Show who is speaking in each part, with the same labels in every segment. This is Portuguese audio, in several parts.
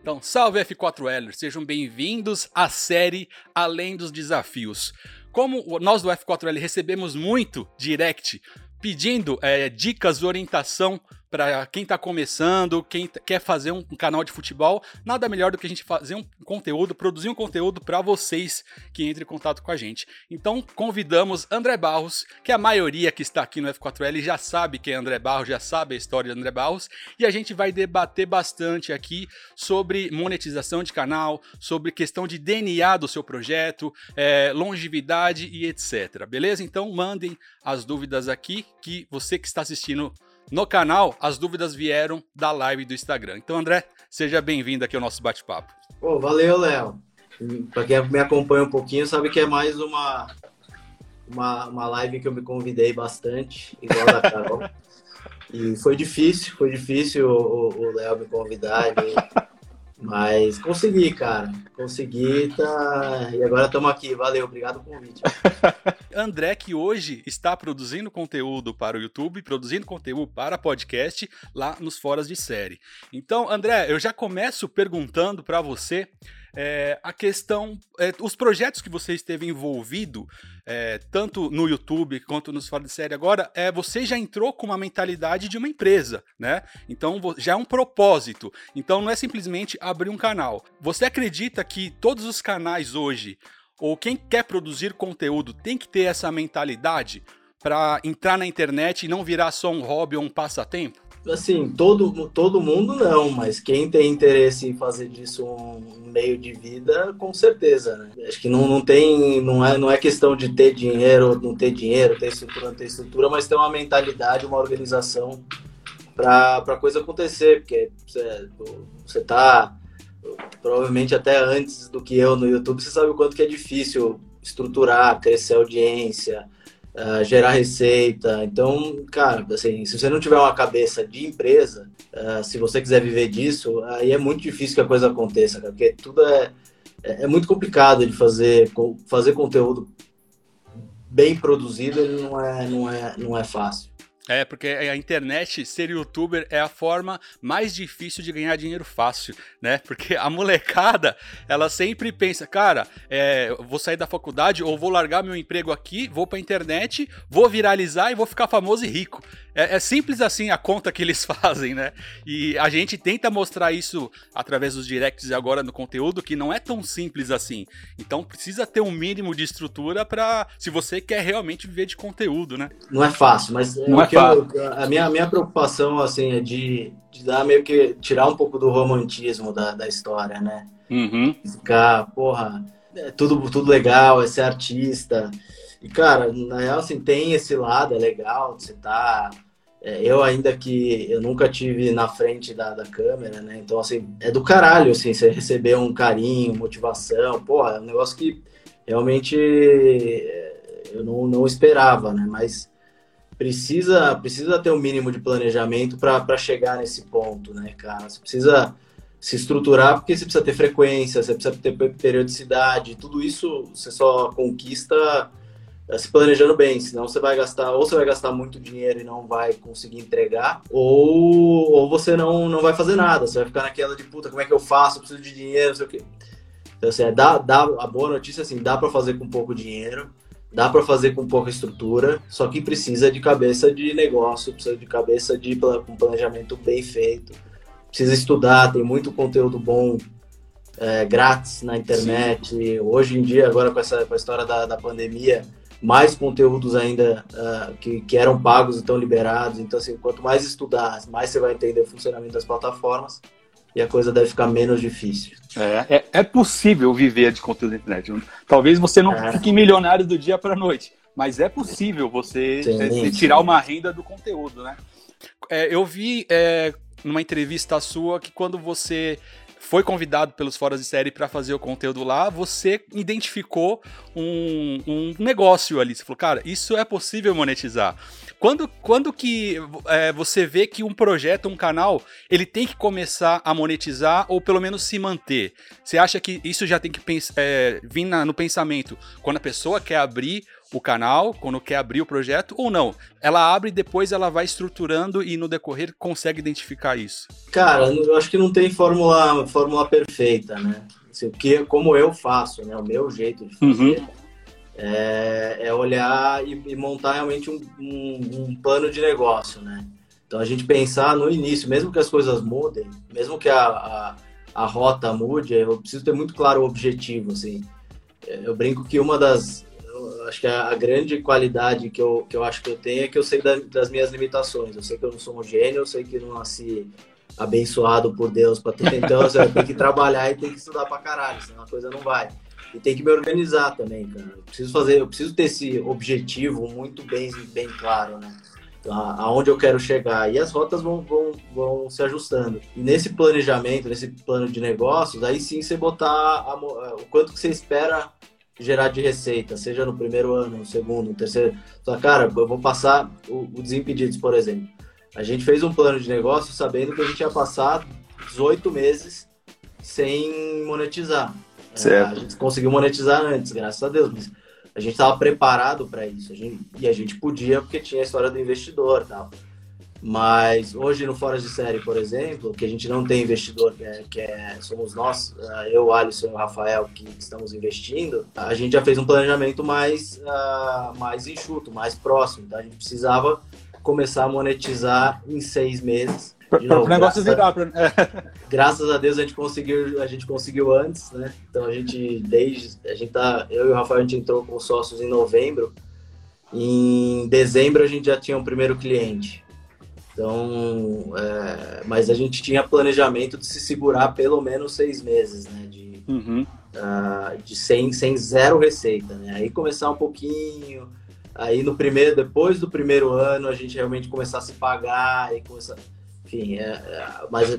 Speaker 1: Então, salve F4L, sejam bem-vindos à série Além dos Desafios. Como nós do F4L recebemos muito direct pedindo é, dicas, orientação para quem está começando, quem quer fazer um canal de futebol, nada melhor do que a gente fazer um conteúdo, produzir um conteúdo para vocês que entrem em contato com a gente. Então convidamos André Barros, que a maioria que está aqui no F4L já sabe quem é André Barros, já sabe a história de André Barros, e a gente vai debater bastante aqui sobre monetização de canal, sobre questão de DNA do seu projeto, é, longevidade e etc. Beleza? Então mandem as dúvidas aqui que você que está assistindo no canal, as dúvidas vieram da live do Instagram. Então, André, seja bem-vindo aqui ao nosso bate-papo.
Speaker 2: Pô, valeu, Léo. Para quem me acompanha um pouquinho, sabe que é mais uma, uma, uma live que eu me convidei bastante, igual da Carol. e foi difícil, foi difícil o Léo me convidar. Ele mas consegui, cara. Consegui, tá... E agora estamos aqui. Valeu, obrigado pelo convite.
Speaker 1: André, que hoje está produzindo conteúdo para o YouTube, produzindo conteúdo para podcast lá nos foras de série. Então, André, eu já começo perguntando para você é, a questão, é, os projetos que você esteve envolvido, é, tanto no YouTube quanto nos fora de série agora, é, você já entrou com uma mentalidade de uma empresa, né? Então já é um propósito. Então não é simplesmente abrir um canal. Você acredita que todos os canais hoje, ou quem quer produzir conteúdo, tem que ter essa mentalidade para entrar na internet e não virar só um hobby ou um passatempo?
Speaker 2: Assim, todo, todo mundo não, mas quem tem interesse em fazer disso um meio de vida, com certeza, né? Acho que não, não tem, não é, não é questão de ter dinheiro ou não ter dinheiro, ter estrutura, não ter estrutura, mas ter uma mentalidade, uma organização para a coisa acontecer, porque você, você tá provavelmente até antes do que eu no YouTube, você sabe o quanto que é difícil estruturar, crescer audiência, uh, gerar receita. Então, cara, assim, se você não tiver uma cabeça de empresa, uh, se você quiser viver disso, aí é muito difícil que a coisa aconteça, cara, porque tudo é, é, é muito complicado de fazer, fazer conteúdo bem produzido, ele não é, não é, não é fácil.
Speaker 1: É, porque a internet, ser youtuber, é a forma mais difícil de ganhar dinheiro fácil, né? Porque a molecada, ela sempre pensa, cara, é, vou sair da faculdade ou vou largar meu emprego aqui, vou pra internet, vou viralizar e vou ficar famoso e rico. É, é, simples assim a conta que eles fazem, né? E a gente tenta mostrar isso através dos directs e agora no conteúdo, que não é tão simples assim. Então precisa ter um mínimo de estrutura para se você quer realmente viver de conteúdo, né?
Speaker 2: Não é fácil, mas é não é. Eu, a, minha, a minha preocupação assim é de, de dar meio que tirar um pouco do romantismo da, da história, né?
Speaker 1: Uhum.
Speaker 2: Ficar, porra, é tudo, tudo legal, é ser artista. E, cara, na real, assim, tem esse lado, é legal, você tá é, eu ainda que eu nunca tive na frente da, da câmera, né? Então, assim, é do caralho, assim, você receber um carinho, motivação, porra, é um negócio que realmente é, eu não, não esperava, né? Mas precisa, precisa ter um mínimo de planejamento para chegar nesse ponto, né, cara? Você precisa se estruturar porque você precisa ter frequência, você precisa ter periodicidade, tudo isso você só conquista é, se planejando bem, senão você vai gastar, ou você vai gastar muito dinheiro e não vai conseguir entregar, ou, ou você não, não vai fazer nada, você vai ficar naquela de puta, como é que eu faço? Eu preciso de dinheiro, não sei o quê. Então, assim, é, dá, dá, a boa notícia assim, dá para fazer com pouco dinheiro, dá para fazer com pouca estrutura, só que precisa de cabeça de negócio, precisa de cabeça de um planejamento bem feito, precisa estudar, tem muito conteúdo bom é, grátis na internet. Sim. Hoje em dia, agora com essa com a história da, da pandemia, mais conteúdos ainda uh, que, que eram pagos e estão liberados. Então, assim, quanto mais estudar, mais você vai entender o funcionamento das plataformas e a coisa deve ficar menos difícil.
Speaker 1: É, é, é possível viver de conteúdo na internet. Talvez você não é. fique milionário do dia para a noite, mas é possível você sim, é, sim. tirar uma renda do conteúdo, né? É, eu vi é, numa entrevista sua que quando você foi convidado pelos foras de série para fazer o conteúdo lá, você identificou um, um negócio ali. Você falou, cara, isso é possível monetizar. Quando, quando que é, você vê que um projeto, um canal, ele tem que começar a monetizar ou pelo menos se manter? Você acha que isso já tem que é, vir na, no pensamento quando a pessoa quer abrir o canal, quando quer abrir o projeto, ou não? Ela abre e depois ela vai estruturando e no decorrer consegue identificar isso?
Speaker 2: Cara, eu acho que não tem fórmula, fórmula perfeita, né? Assim, que, como eu faço, né? O meu jeito de fazer uhum. É, é, olhar e, e, montar realmente um, um, um plano de negócio, né? Então a gente pensar no início, mesmo que as coisas mudem, mesmo que a, a, a rota mude, eu preciso ter muito claro o objetivo, assim. Eu brinco que uma das, acho que a, a, grande qualidade que eu, que eu acho que eu tenho é que eu sei da, das minhas limitações. Eu sei que eu não sou um gênio, eu sei que não nasci abençoado por Deus para ter. Então, eu tenho que trabalhar e tenho que estudar para caralho, senão a coisa não vai. E tem que me organizar também, cara. Eu preciso fazer, eu preciso ter esse objetivo muito bem, bem claro, né? aonde eu quero chegar. E as rotas vão, vão, vão se ajustando. E nesse planejamento, nesse plano de negócios, aí sim você botar a, o quanto que você espera gerar de receita, seja no primeiro ano, no segundo, no terceiro. Só, cara, eu vou passar o, o Desimpedidos, por exemplo. A gente fez um plano de negócio sabendo que a gente ia passar 18 meses sem monetizar.
Speaker 1: Certo.
Speaker 2: A gente conseguiu monetizar antes, graças a Deus, mas a gente estava preparado para isso. A gente, e a gente podia porque tinha a história do investidor tal. Mas hoje no Fora de Série, por exemplo, que a gente não tem investidor, que, é, que é, somos nós, eh, eu, Alisson e o Rafael, que estamos investindo, a gente já fez um planejamento mais, uh, mais enxuto, mais próximo. Então a gente precisava começar a monetizar em seis meses.
Speaker 1: Para o negócio virar. Pra...
Speaker 2: graças a Deus a gente conseguiu, a gente conseguiu antes, né? Então a gente, desde. A gente tá. Eu e o Rafael a gente entrou com sócios em novembro. Em dezembro a gente já tinha um primeiro cliente. Então, é, mas a gente tinha planejamento de se segurar pelo menos seis meses, né? De, uhum. uh, de sem, sem zero receita, né? Aí começar um pouquinho, aí no primeiro, depois do primeiro ano, a gente realmente começar a se pagar e começar, enfim, é, é, mas,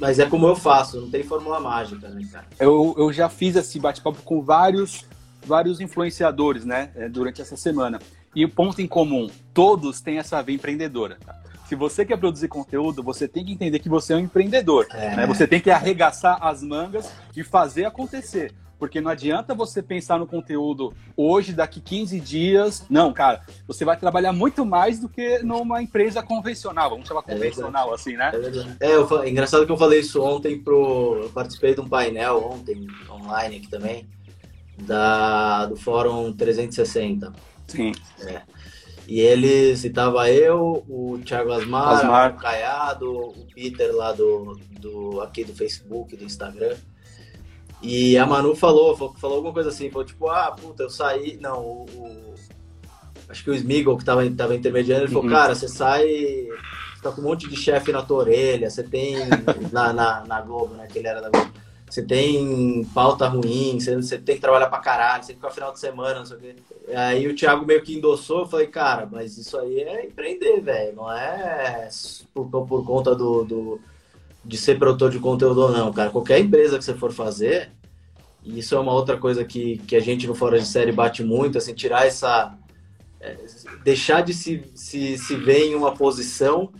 Speaker 2: mas é como eu faço, não tem fórmula mágica, né, cara?
Speaker 1: Eu, eu já fiz esse bate-papo com vários, vários influenciadores, né, é, durante essa semana. E o ponto em comum, todos têm essa veia empreendedora. Tá? se você quer produzir conteúdo, você tem que entender que você é um empreendedor. É. Né? Você tem que arregaçar as mangas e fazer acontecer. Porque não adianta você pensar no conteúdo hoje, daqui 15 dias. Não, cara, você vai trabalhar muito mais do que numa empresa convencional. Vamos chamar é convencional, é assim, né?
Speaker 2: É, é eu, é engraçado que eu falei isso ontem pro. Eu participei de um painel ontem, online aqui também, da, do Fórum 360.
Speaker 1: Sim.
Speaker 2: É. E eles, estava eu, o Thiago Asmar, Asmar, o Caiado, o Peter lá do, do aqui do Facebook, do Instagram. E a Manu falou, falou, falou alguma coisa assim, falou tipo, ah, puta, eu saí. Não, o, o acho que o Smigol que tava, tava intermediando, ele uhum. falou, cara, você sai, você tá com um monte de chefe na tua orelha, você tem na, na, na Globo, né? Que ele era da Globo você tem pauta ruim, você, você, tem que trabalhar pra caralho, você fica final de semana, não sei o quê. Aí o Thiago meio que endossou, eu falei, cara, mas isso aí é empreender, velho, não é por, por conta do, do, de ser produtor de conteúdo ou não, cara. Qualquer empresa que você for fazer, e isso é uma outra coisa que, que a gente no Fora de Série bate muito, assim, tirar essa... É, deixar de se, se, se ver em uma posição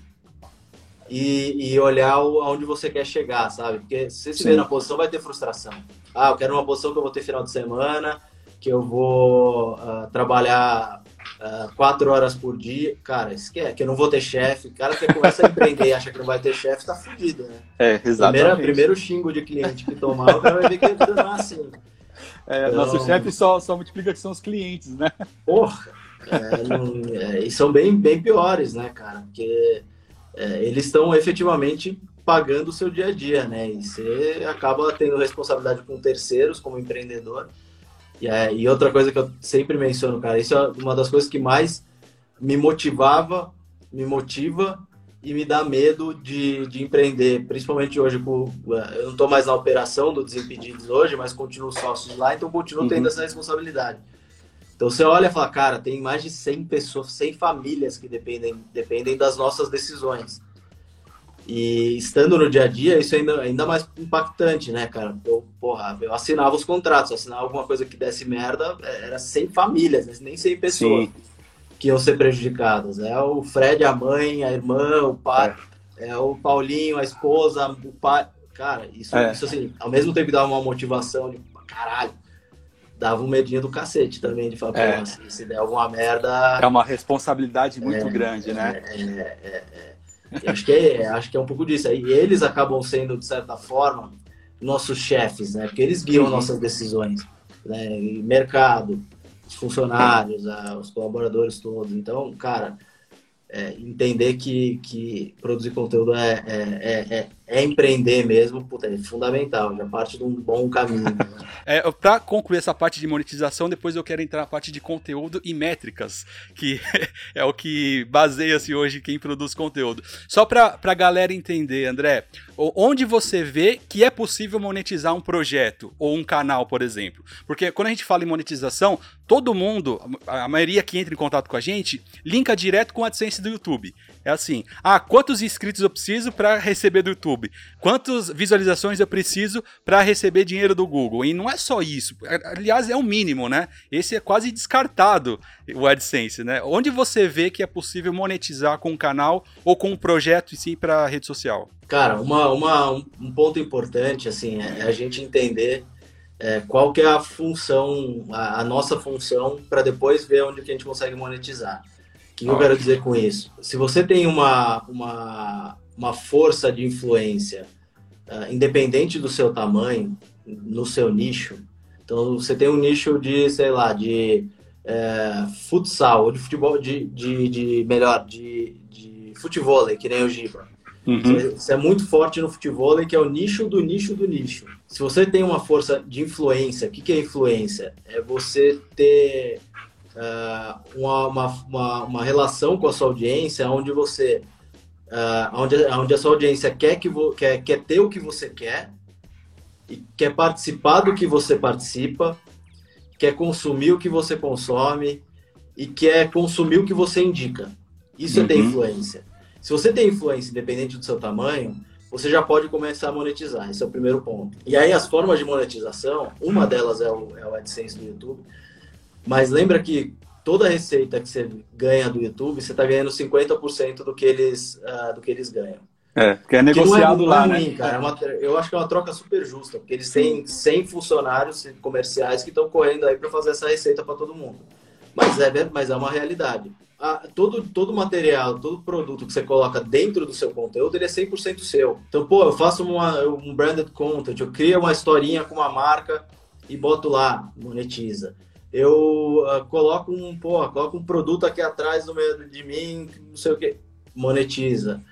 Speaker 2: e, e olhar aonde você quer chegar, sabe? Porque se você se vê na posição, vai ter frustração. Ah, eu quero uma posição que eu vou ter final de semana, que eu vou uh, trabalhar uh, quatro horas por dia. Cara, esquece, que eu não vou ter chefe. O cara que começa a empreender e acha que não vai ter chefe, tá fudido, né?
Speaker 1: É, exatamente. Primeiro,
Speaker 2: primeiro xingo de cliente que tomar, o cara vai ver que ele não é assim.
Speaker 1: É, então, nosso chefe só, só multiplica que são os clientes, né?
Speaker 2: Porra! É, não, é, e são bem, bem piores, né, cara? Porque é, eles estão efetivamente pagando o seu dia a dia, né? E você acaba tendo responsabilidade com terceiros como empreendedor. E, é, e outra coisa que eu sempre menciono, cara, isso é uma das coisas que mais me motivava, me motiva e me dá medo de, de empreender, principalmente hoje com eu não estou mais na operação do Desimpedidos hoje, mas continuo sócio lá, então continuo uhum. tendo essa responsabilidade. Então você olha e fala, cara, tem mais de 100 pessoas, 100 famílias que dependem, dependem das nossas decisões. E estando no dia a dia, isso é ainda, ainda mais impactante, né, cara? Eu, porra, eu assinava os contratos, assinava alguma coisa que desse merda, era 100 famílias, né? nem 100 pessoas. Sim. que iam ser prejudicadas. É o Fred, a mãe, a irmã, o pai, é, é o Paulinho, a esposa, o pai. Cara, isso, é. isso assim, ao mesmo tempo dava uma motivação de caralho, dava um medinho do cacete também de falar, é. assim, se der alguma merda.
Speaker 1: É uma responsabilidade muito é, grande, né?
Speaker 2: É, é, é, é. acho, que é, acho que é um pouco disso. E eles acabam sendo, de certa forma, nossos chefes, né? Porque eles guiam uhum. nossas decisões. Né? mercado, os funcionários, os colaboradores todos. Então, cara, é, entender que, que produzir conteúdo é, é, é, é, empreender mesmo, puta, é fundamental, já parte de um bom caminho. Né?
Speaker 1: é, para concluir essa parte de monetização, depois eu quero entrar na parte de conteúdo e métricas, que é o que baseia-se hoje quem produz conteúdo. Só para a galera entender, André, onde você vê que é possível monetizar um projeto ou um canal, por exemplo? Porque quando a gente fala em monetização, todo mundo, a maioria que entra em contato com a gente, linka direto com a AdSense do YouTube. É assim: ah, quantos inscritos eu preciso para receber do YouTube? Quantas visualizações eu preciso para receber dinheiro do Google? E não é só isso. Aliás, é o mínimo, né? Esse é quase descartado, o AdSense, né? Onde você vê que é possível monetizar com um canal ou com um projeto em si para rede social?
Speaker 2: Cara, uma, uma, um ponto importante assim é a gente entender é, qual que é a função, a, a nossa função, para depois ver onde que a gente consegue monetizar. O que eu quero dizer com isso? Se você tem uma, uma, uma força de influência, uh, independente do seu tamanho, no seu nicho, então você tem um nicho de, sei lá, de é, futsal, ou de futebol, de, de, de melhor, de, de futebol, que nem o Giba. Uhum. Você é muito forte no futebol, que é o nicho do nicho do nicho. Se você tem uma força de influência, o que, que é influência? É você ter uh, uma, uma, uma, relação com a sua audiência onde você uh, onde, onde a sua audiência quer, que vo, quer, quer ter o que você quer e quer participar do que você participa, quer consumir o que você consome e quer consumir o que você indica. Isso uhum. é ter uhum. influência. Se você tem influência independente do seu tamanho, você já pode começar a monetizar. Esse é o primeiro ponto. E aí as formas de monetização, uma delas é o, é o AdSense do YouTube, mas lembra que toda receita que você ganha do YouTube, você está ganhando 50% do que eles, uh, do que eles ganham.
Speaker 1: É, porque é negociado que não é, lá, é ruim,
Speaker 2: né? Cara, é uma, eu acho que é uma troca super justa, porque eles têm 100 funcionários comerciais que estão correndo aí para fazer essa receita para todo mundo. Mas é, mas é uma realidade. todo, todo material, todo produto que você coloca dentro do seu conteúdo, ele é 100% seu. Então, pô, eu faço uma, um branded content, eu crio uma historinha com uma marca e boto lá, monetiza eu uh, coloco um, pô, coloco um produto aqui atrás no meio de mim, não sei o que, monetiza.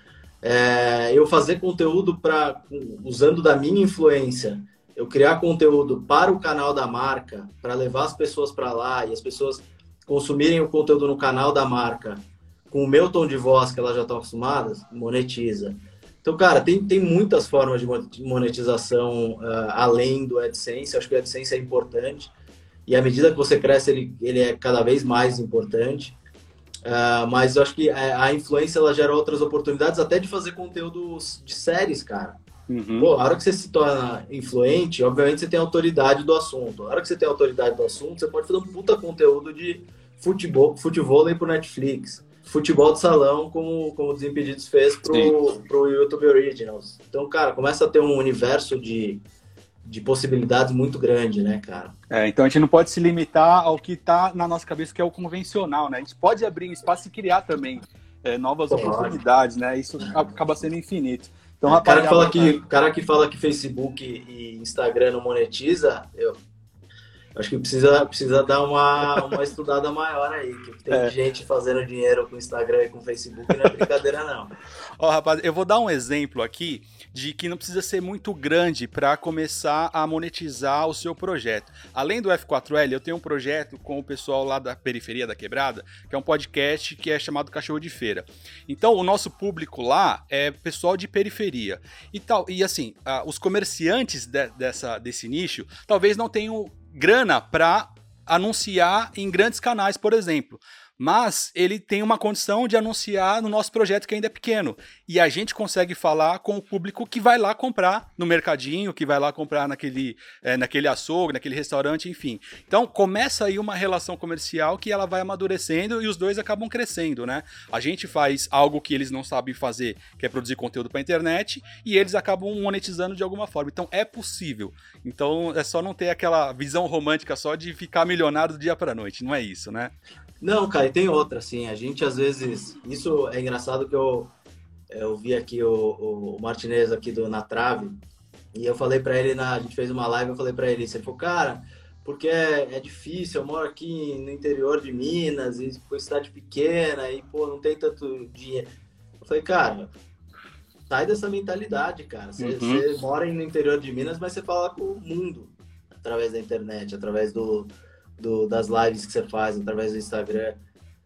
Speaker 2: É, eu fazer conteúdo para usando da minha influência, eu criar conteúdo para o canal da marca, para levar as pessoas para lá e as pessoas consumirem o conteúdo no canal da marca com o meu tom de voz que elas já estão acostumadas, monetiza. Então, cara, tem, tem muitas formas de monetização uh, além do AdSense. Acho que o AdSense é importante e à medida que você cresce, ele, ele é cada vez mais importante. Uh, mas eu acho que a, influência ela gera outras oportunidades até de fazer conteúdo de séries, cara. Uhum. Pô, a hora que você se torna influente, obviamente você tem autoridade do assunto. A hora que você tem autoridade do assunto, você pode fazer um puta conteúdo de futebol, futebol aí pro Netflix. Futebol de salão, como, como o Desimpedidos fez pro, pro YouTube Originals. Então, cara, começa a ter um universo de, de possibilidades muito grande, né, cara?
Speaker 1: É, então a gente não pode se limitar ao que está na nossa cabeça, que é o convencional, né? A gente pode abrir um espaço e criar também é, novas Pode. oportunidades, né? Isso acaba sendo infinito.
Speaker 2: Então, é, o cara que fala que, cara que fala que Facebook e Instagram não monetiza, eu acho que precisa, precisa dar uma, uma estudada maior aí, que tem é. gente fazendo dinheiro com Instagram e com Facebook, não é brincadeira não.
Speaker 1: Ó, rapaz, eu vou dar um exemplo aqui de que não precisa ser muito grande para começar a monetizar o seu projeto. Além do F4L, eu tenho um projeto com o pessoal lá da periferia da Quebrada, que é um podcast que é chamado Cachorro de Feira. Então, o nosso público lá é pessoal de periferia. E tal, e assim, os comerciantes de, dessa, desse nicho talvez não tenham grana para anunciar em grandes canais, por exemplo. Mas ele tem uma condição de anunciar no nosso projeto que ainda é pequeno. E a gente consegue falar com o público que vai lá comprar no mercadinho, que vai lá comprar naquele, é, naquele açougue, naquele restaurante, enfim. Então começa aí uma relação comercial que ela vai amadurecendo e os dois acabam crescendo, né? A gente faz algo que eles não sabem fazer, que é produzir conteúdo para internet, e eles acabam monetizando de alguma forma. Então é possível. Então é só não ter aquela visão romântica só de ficar milionário do dia para noite, não é isso, né?
Speaker 2: Não, cara, e tem outra, assim, a gente às vezes, isso é engraçado que eu, eu vi aqui o, o Martinez aqui do Na Trave, e eu falei para ele, na, a gente fez uma live, eu falei para ele, ele falou, cara, porque é, é, difícil, eu moro aqui no interior de Minas, e foi cidade pequena, e pô, não tem tanto dinheiro. Eu falei, cara, sai dessa mentalidade, cara. Você, uhum. você mora no interior de Minas, mas você fala com o mundo através da internet, através do, do, das lives que você faz através do Instagram.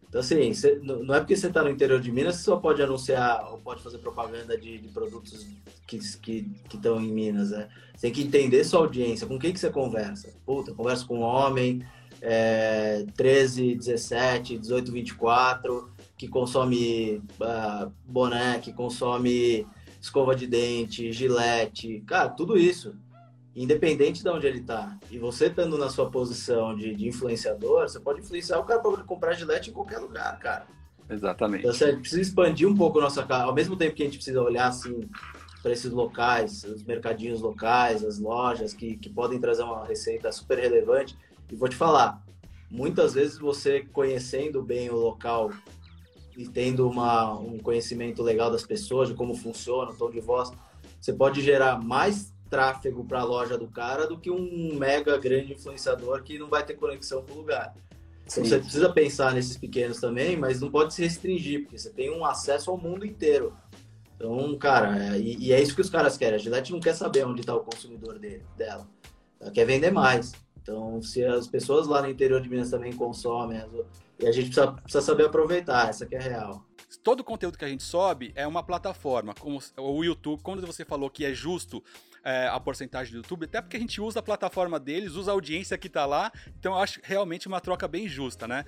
Speaker 2: Então, assim, não é porque você está no interior de Minas que só pode anunciar ou pode fazer propaganda de, de produtos que estão que, que em Minas, né? Você tem que entender sua audiência, com quem que você conversa. Puta, conversa com um homem, é, 13, 17, 18, 24, que consome uh, boné, que consome escova de dente, gilete, cara, tudo isso independente de onde ele está. E você estando na sua posição de, de, influenciador, você pode influenciar o cara para comprar gilete em qualquer lugar, cara.
Speaker 1: Exatamente.
Speaker 2: Então, a gente precisa expandir um pouco a nossa cara. Ao mesmo tempo que a gente precisa olhar assim para esses locais, os mercadinhos locais, as lojas que, que podem trazer uma receita super relevante. E vou te falar, muitas vezes você conhecendo bem o local e tendo uma, um conhecimento legal das pessoas, de como funciona, o tom de voz, você pode gerar mais tráfego para a loja do cara do que um mega grande influenciador que não vai ter conexão com o lugar. Então, você precisa pensar nesses pequenos também, mas não pode se restringir, porque você tem um acesso ao mundo inteiro. Então, cara, é, e, e, é isso que os caras querem. A Gillette não quer saber onde está o consumidor dele, dela. Ela quer vender mais. Então, se as pessoas lá no interior de Minas também consomem, e a gente precisa, precisa saber aproveitar, essa que é real
Speaker 1: todo o conteúdo que a gente sobe é uma plataforma, como o YouTube, quando você falou que é justo é, a porcentagem do YouTube, até porque a gente usa a plataforma deles, usa a audiência que tá lá, então eu acho realmente uma troca bem justa, né?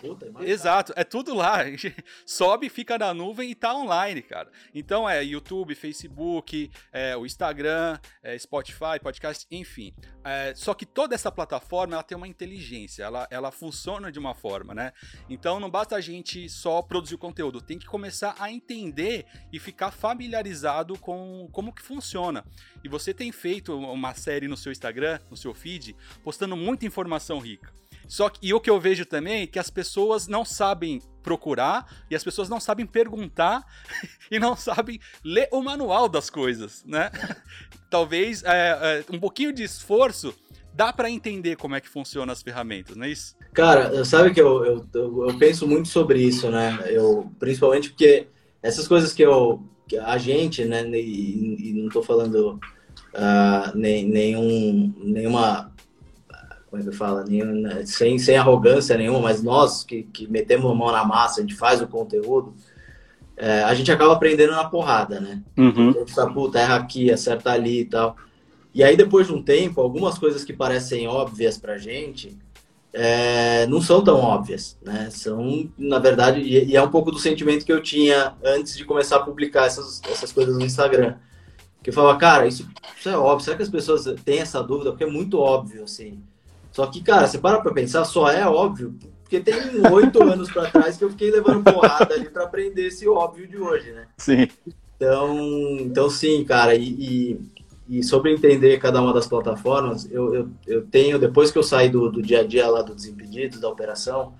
Speaker 2: Puta,
Speaker 1: é Exato, é tudo lá, sobe, fica na nuvem e tá online, cara. Então é YouTube, Facebook, é, o Instagram, é, Spotify, podcast, enfim. É, só que toda essa plataforma ela tem uma inteligência, ela, ela funciona de uma forma, né? Então não basta a gente só produzir o conteúdo, tem que começar a entender e ficar familiarizado com como que funciona. E você tem feito uma série no seu Instagram, no seu feed, postando muita informação rica. Só que, e o que eu vejo também é que as pessoas não sabem procurar e as pessoas não sabem perguntar e não sabem ler o manual das coisas, né? Talvez é, é, um pouquinho de esforço dá para entender como é que funcionam as ferramentas, não é isso?
Speaker 2: Cara, sabe que eu, eu, eu, penso muito sobre isso, né? Eu, principalmente porque essas coisas que eu, a gente, né, e, e não estou falando uh, nem, nenhum, nenhuma, como é que fala, nenhum, né, sem, sem arrogância nenhuma, mas nós que, que metemos a mão na massa, a gente faz o conteúdo, é, a gente acaba aprendendo na porrada, né?
Speaker 1: Uhum.
Speaker 2: A gente fala, puta, erra aqui, acerta ali e tal. E aí, depois de um tempo, algumas coisas que parecem óbvias pra gente, é, não são tão óbvias, né? São, na verdade, e, e, é um pouco do sentimento que eu tinha antes de começar a publicar essas, essas coisas no Instagram. Que eu falava, cara, isso, isso é óbvio, será que as pessoas têm essa dúvida? Porque é muito óbvio, assim. Só que, cara, você para pra pensar, só é óbvio, porque tem oito anos para trás que eu fiquei levando porrada ali para aprender esse óbvio de hoje, né?
Speaker 1: Sim.
Speaker 2: Então, então sim, cara, e, e e sobre entender cada uma das plataformas, eu, eu, eu tenho, depois que eu saí do, do dia a dia lá do Desimpedidos, da operação,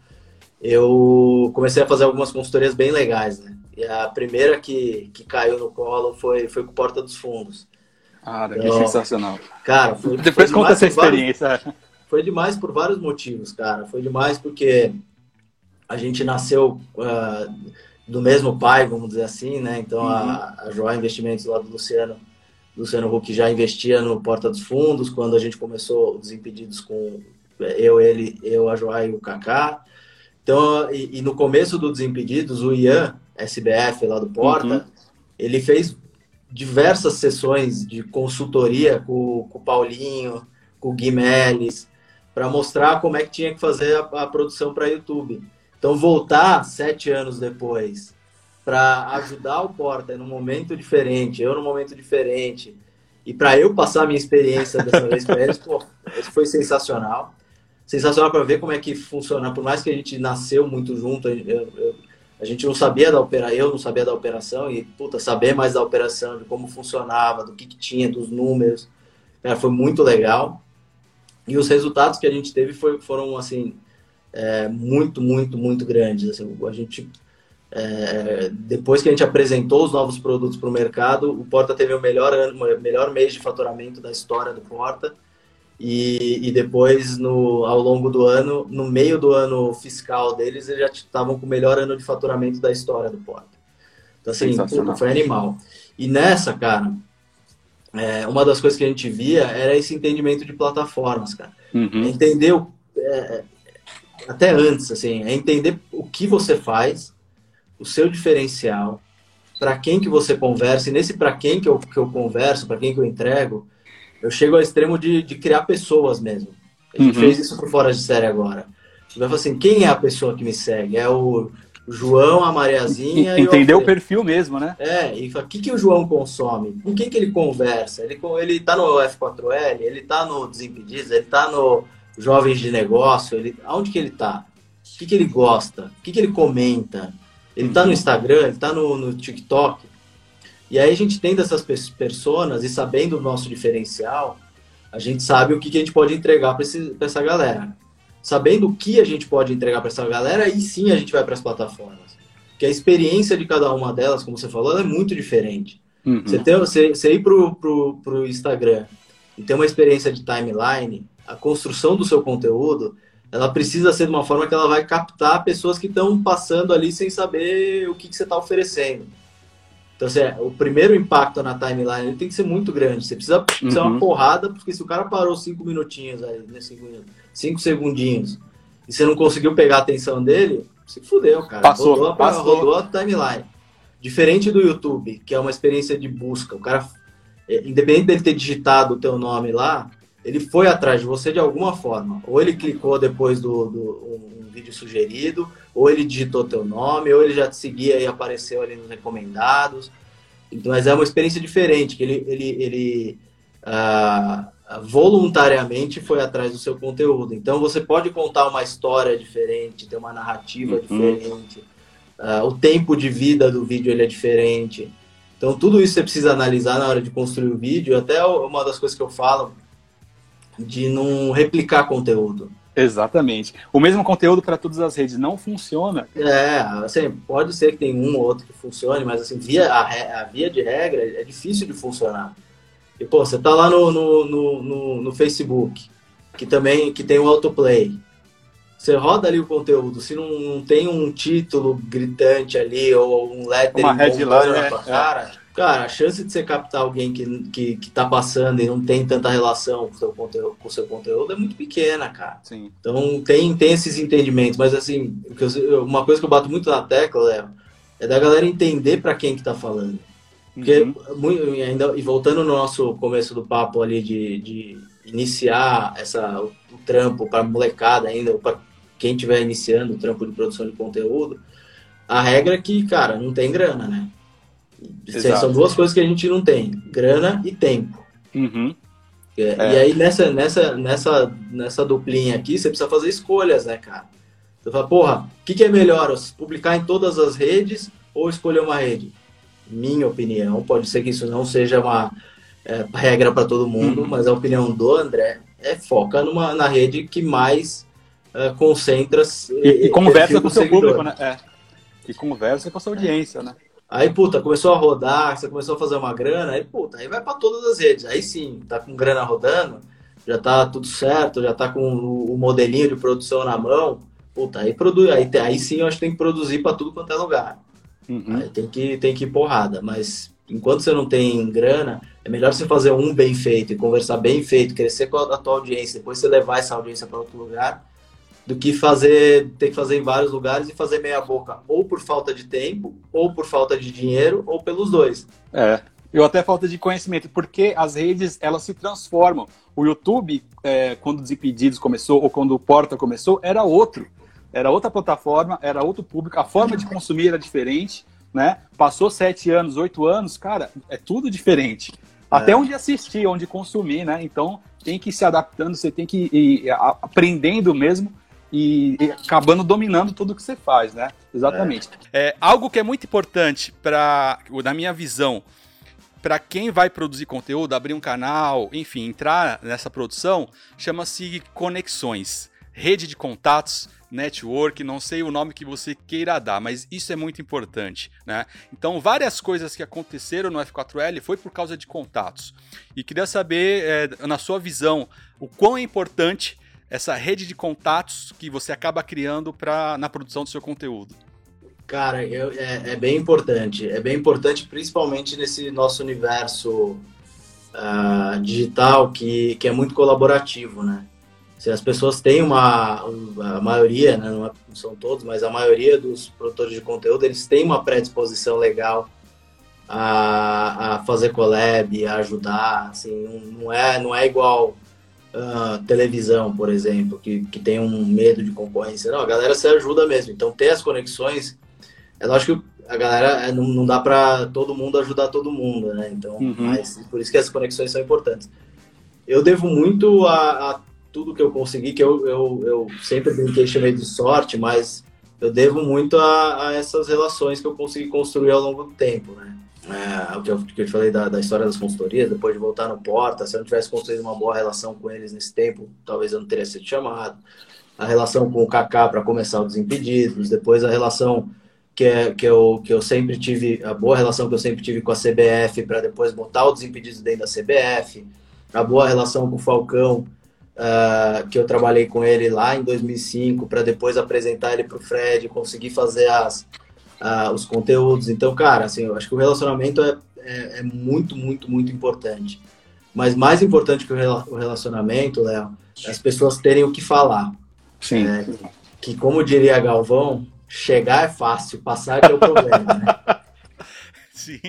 Speaker 2: eu comecei a fazer algumas consultorias bem legais, né? E a primeira que, que caiu no colo foi, foi com Porta dos Fundos.
Speaker 1: Ah, que então, sensacional.
Speaker 2: Cara, foi,
Speaker 1: Depois foi conta essa experiência.
Speaker 2: Vários, foi demais por vários motivos, cara. Foi demais porque a gente nasceu uh, do mesmo pai, vamos dizer assim, né? Então uhum. a, a Joia Investimentos lá do Luciano Luciano Huck já investia no Porta dos Fundos, quando a gente começou os impedidos com eu, ele, eu, a Joá e o Kaká. Então, e, e, no começo do Desimpedidos, o Ian, SBF lá do Porta, uhum. ele fez diversas sessões de consultoria com, com o Paulinho, com o Gui Melis, para mostrar como é que tinha que fazer a, a produção para YouTube. Então, voltar sete anos depois para ajudar o Porta num momento diferente, eu num momento diferente, e para eu passar a minha experiência dessa vez para eles, pô, isso foi sensacional. Sensacional para ver como é que funciona. Por mais que a gente nasceu muito junto, eu, eu, a gente não sabia da operação, eu não sabia da operação, e puta, saber mais da operação, de como funcionava, do que, que tinha, dos números, cara, foi muito legal. E os resultados que a gente teve foi, foram, assim, é, muito, muito, muito grandes. Assim, a gente, é, depois que a gente apresentou os novos produtos para o mercado, o Porta teve o melhor, ano, melhor mês de faturamento da história do Porta. E, e depois, no, ao longo do ano, no meio do ano fiscal deles, eles já estavam com o melhor ano de faturamento da história do Porta. Então, assim, puta, foi animal. E nessa, cara, é, uma das coisas que a gente via era esse entendimento de plataformas, cara. Uhum. Entender o, é, até antes, assim, é entender o que você faz, o seu diferencial, para quem que você conversa, e nesse para quem que eu, que eu converso, para quem que eu entrego, eu chego ao extremo de, de criar pessoas mesmo. A gente uhum. fez isso por fora de série agora. Você vai falar assim, quem é a pessoa que me segue? É o João, a Mariazinha.
Speaker 1: Entender o perfil mesmo, né?
Speaker 2: É, e o que, que o João consome? Com quem que ele conversa? Ele, ele tá no F4L, ele tá no Desimpedidos, ele tá no jovens de negócio, ele, aonde que ele está? O que, que ele gosta? O que, que ele comenta? Ele está no Instagram, ele está no, no TikTok. E aí a gente tendo essas pessoas e sabendo o nosso diferencial, a gente sabe o que, que a gente pode entregar para essa galera. Sabendo o que a gente pode entregar para essa galera, aí sim a gente vai para as plataformas. Porque a experiência de cada uma delas, como você falou, é muito diferente. Uhum. Você, tem, você, você ir pro, pro, pro Instagram e ter uma experiência de timeline, a construção do seu conteúdo, ela precisa ser de uma forma que ela vai captar pessoas que estão passando ali sem saber o que, que você está oferecendo. Então, assim, é, o primeiro impacto na timeline tem que ser muito grande. Você precisa uhum. ser uma porrada, porque se o cara parou cinco minutinhos aí, né, cinco, cinco segundinhos, e você não conseguiu pegar a atenção dele, se fudeu, cara.
Speaker 1: Passou, rodou, passou.
Speaker 2: rodou a timeline. Diferente do YouTube, que é uma experiência de busca. O cara, é, independente dele ter digitado o teu nome lá, ele foi atrás de você de alguma forma. Ou ele clicou depois do, do um vídeo sugerido, ou ele digitou teu nome, ou ele já te seguia e apareceu ali nos recomendados. Então, mas é uma experiência diferente, que ele, ele, ele ah, voluntariamente foi atrás do seu conteúdo. Então, você pode contar uma história diferente, ter uma narrativa uhum. diferente. Ah, o tempo de vida do vídeo ele é diferente. Então, tudo isso você precisa analisar na hora de construir o vídeo. Até uma das coisas que eu falo de não replicar conteúdo.
Speaker 1: Exatamente. O mesmo conteúdo para todas as redes não funciona.
Speaker 2: É, assim, pode ser que tem um ou outro que funcione, mas assim, via, a, a via de regra é difícil de funcionar. E, pô, você tá lá no, no, no, no, no Facebook, que também que tem o autoplay. Você roda ali o conteúdo, se não, não tem um título gritante ali, ou um lettering
Speaker 1: Uma headline,
Speaker 2: na tua é, cara, Cara, a chance de você captar alguém que, que, que tá passando e não tem tanta relação com o seu conteúdo, com seu conteúdo é muito pequena, cara.
Speaker 1: Sim.
Speaker 2: Então tem, tem esses entendimentos, mas assim, uma coisa que eu bato muito na tecla, Léo, é da galera entender para quem que tá falando. Porque, uhum. ainda, e voltando no nosso começo do papo ali de, de iniciar essa, o, o trampo para molecada ainda, para quem estiver iniciando o trampo de produção de conteúdo, a regra é que, cara, não tem grana, né? Exato. São duas coisas que a gente não tem: grana e tempo.
Speaker 1: Uhum.
Speaker 2: É, é. E aí, nessa, nessa, nessa, nessa duplinha aqui, você precisa fazer escolhas, né, cara? Você fala, porra, o que, que é melhor? Publicar em todas as redes ou escolher uma rede? Minha opinião, pode ser que isso não seja uma é, regra para todo mundo, uhum. mas a opinião do André é foca numa, na rede que mais é, concentra.
Speaker 1: E, e conversa com o seu público, né? É. E conversa com a sua audiência, né?
Speaker 2: Aí, puta, começou a rodar, você começou a fazer uma grana, aí, puta, aí vai para todas as redes. Aí sim, tá com grana rodando, já tá tudo certo, já tá com o modelinho de produção na mão. Puta, aí produz, aí, aí sim eu acho que tem que produzir para tudo quanto é lugar. Uhum. Aí tem que, tem que ir porrada, mas enquanto você não tem grana, é melhor você fazer um bem feito e conversar bem feito, crescer com a tua audiência, depois você levar essa audiência para outro lugar, do que fazer ter que fazer em vários lugares e fazer meia boca ou por falta de tempo, ou por falta de dinheiro, ou pelos dois.
Speaker 1: É. Eu até falta de conhecimento, porque as redes elas se transformam. O YouTube, é, quando o Desimpedidos começou, ou quando o Porta começou, era outro. era outra plataforma, era outro público, a forma de consumir era diferente, né? Passou sete anos, oito anos, cara, é tudo diferente. Até é. onde assistir, onde consumir, né? Então tem que ir se adaptando, você tem que ir aprendendo mesmo e, e acabando dominando tudo que você faz, né? Exatamente. É. é algo que é muito importante para, na minha visão, para quem vai produzir conteúdo, abrir um canal, enfim, entrar nessa produção, chama-se conexões, rede de contatos, network, não sei o nome que você queira dar, mas isso é muito importante, né? Então, várias coisas que aconteceram no F4L foi por causa de contatos. E queria saber, é, na sua visão, o quão é importante essa rede de contatos que você acaba criando pra, na produção do seu conteúdo.
Speaker 2: Cara, eu, é, é, bem importante. É bem importante, principalmente nesse nosso universo uh, digital que, que é muito colaborativo, né? Se as pessoas têm uma, a maioria, né, não, é, não são todos, mas a maioria dos produtores de conteúdo, eles têm uma predisposição legal a, a fazer collab, a ajudar, assim, não, não é, não é igual uh, televisão, por exemplo, que, que tem um medo de concorrência. Não, a galera se ajuda mesmo. Então, ter as conexões é lógico que a galera é, não, não dá para todo mundo ajudar todo mundo, né? Então, uhum. mas por isso que as conexões são importantes. Eu devo muito a, a tudo que eu consegui, que eu, eu, eu sempre brinquei, chamei de sorte, mas eu devo muito a, a, essas relações que eu consegui construir ao longo do tempo, né? É, o que eu, que eu te falei da, da, história das consultorias, depois de voltar no Porta, se eu não tivesse construído uma boa relação com eles nesse tempo, talvez eu não teria sido chamado. A relação com o Kaká para começar o Desimpedidos, depois a relação que, é, que, eu, que eu sempre tive, a boa relação que eu sempre tive com a CBF para depois botar o Desimpedidos dentro da CBF, a boa relação com o Falcão, uh, que eu trabalhei com ele lá em 2005 para depois apresentar ele para o Fred, conseguir fazer as, uh, os conteúdos. Então, cara, assim, eu acho que o relacionamento é, é, é muito, muito, muito importante. Mas mais importante que o relacionamento, Léo, é as pessoas terem o que falar.
Speaker 1: Sim.
Speaker 2: É, que, como diria Galvão, chegar é fácil, passar é, é o problema, né?
Speaker 1: Sim.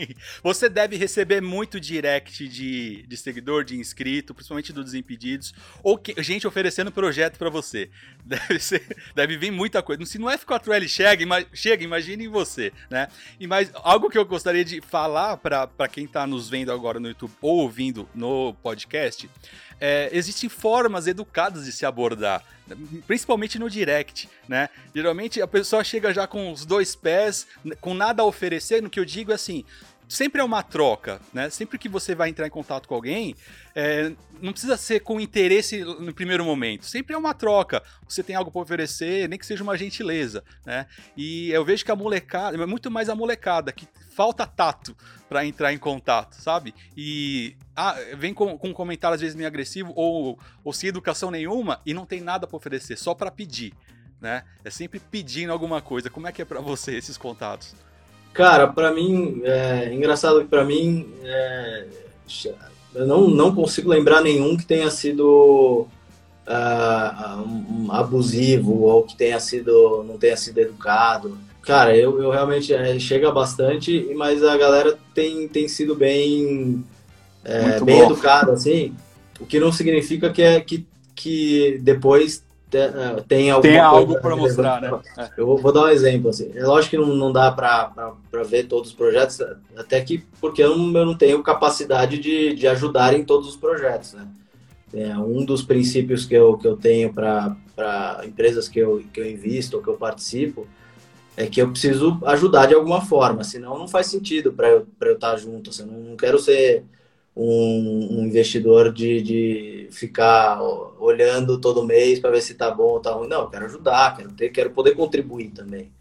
Speaker 1: Você deve receber muito direct de, de seguidor, de inscrito, principalmente do Desimpedidos, ou que, gente oferecendo projeto para você. Deve, ser, deve vir muita coisa. Se no F4L chega, ima, chega imagine você, né? E mais algo que eu gostaria de falar para quem está nos vendo agora no YouTube ou ouvindo no podcast é, existem formas educadas de se abordar, principalmente no direct, né? Geralmente a pessoa chega já com os dois pés, com nada a oferecer, no que eu digo é assim, sempre é uma troca, né? Sempre que você vai entrar em contato com alguém, é, não precisa ser com interesse no primeiro momento. Sempre é uma troca. Você tem algo para oferecer, nem que seja uma gentileza, né? E eu vejo que a molecada, é muito mais a molecada que falta tato para entrar em contato, sabe? E ah, vem com, com um comentário às vezes meio agressivo ou, ou sem educação nenhuma e não tem nada para oferecer, só para pedir, né? É sempre pedindo alguma coisa. Como é que é para você esses contatos?
Speaker 2: Cara, para mim, é engraçado que para mim, é, eu não, não consigo lembrar nenhum que tenha sido uh, um, abusivo ou que tenha sido, não tenha sido educado. Cara, eu, eu realmente é, chega bastante, mas a galera tem, tem sido bem, é, bem educada, assim, o que não significa que, é, que, que depois tem,
Speaker 1: tem algo para mostrar, né?
Speaker 2: Eu vou, vou, dar um exemplo, assim, é lógico que não, não dá para ver todos os projetos, até que porque eu não, eu não tenho capacidade de, de ajudar em todos os projetos, né? É, um dos princípios que eu, que eu tenho para empresas que eu, que eu invisto ou que eu participo é que eu preciso ajudar de alguma forma, senão não faz sentido para eu, eu estar junto. Assim, eu não quero ser um, um investidor de, de ficar olhando todo mês para ver se está bom ou está ruim. Não, eu quero ajudar, quero, ter, quero poder contribuir também.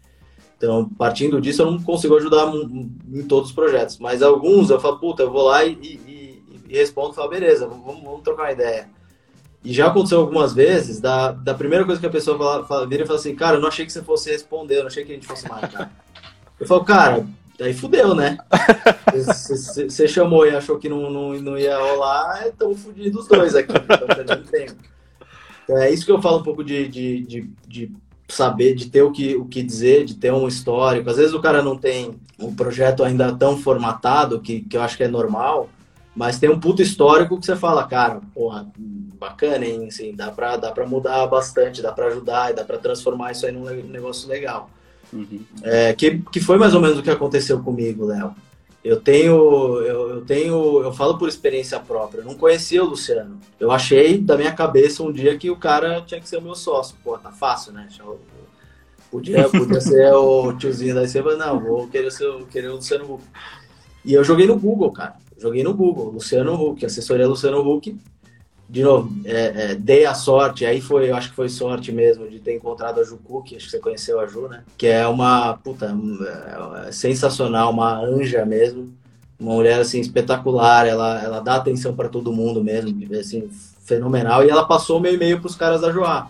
Speaker 2: Então, partindo disso, eu não consigo ajudar em todos os projetos, mas alguns eu falo, puta, eu vou lá e, e, e respondo, falo, beleza, vamos, vamos trocar uma ideia. E já aconteceu algumas vezes, da, da primeira coisa que a pessoa fala, fala, vira e fala assim, cara, eu não achei que você fosse responder, eu não achei que a gente fosse marcar. eu falo, cara, daí fudeu, né? Você chamou e achou que não, não, não ia rolar, estão fudidos os dois aqui, tempo. Então é isso que eu falo um pouco de, de, de, de, saber, de ter o que, o que dizer, de ter um histórico. Às vezes o cara não tem um projeto ainda tão formatado, que, que eu acho que é normal, mas tem um puto histórico que você fala, cara, porra, bacana, hein? Assim, dá pra, dá pra mudar bastante, dá pra ajudar dá pra transformar isso aí num negócio legal. Uhum. É, que, que foi mais ou menos o que aconteceu comigo, Léo. Eu tenho, eu, eu, tenho, eu falo por experiência própria. Eu não conhecia o Luciano. Eu achei da minha cabeça um dia que o cara tinha que ser o meu sócio. Pô, tá fácil, né? Podia, podia ser o tiozinho da Seba, não, vou querer, ser, querer o Luciano Huck. E eu joguei no Google, cara. Joguei no Google, Luciano Huck, assessoria Luciano Huck de novo, é, é, dei a sorte, aí foi, eu acho que foi sorte mesmo de ter encontrado a Ju Cook, acho que você conheceu a Ju, né? Que é uma, puta, é, sensacional, uma anja mesmo, uma mulher, assim, espetacular, ela, ela dá atenção para todo mundo mesmo, assim, fenomenal, e ela passou o meu e-mail para os caras da Joá.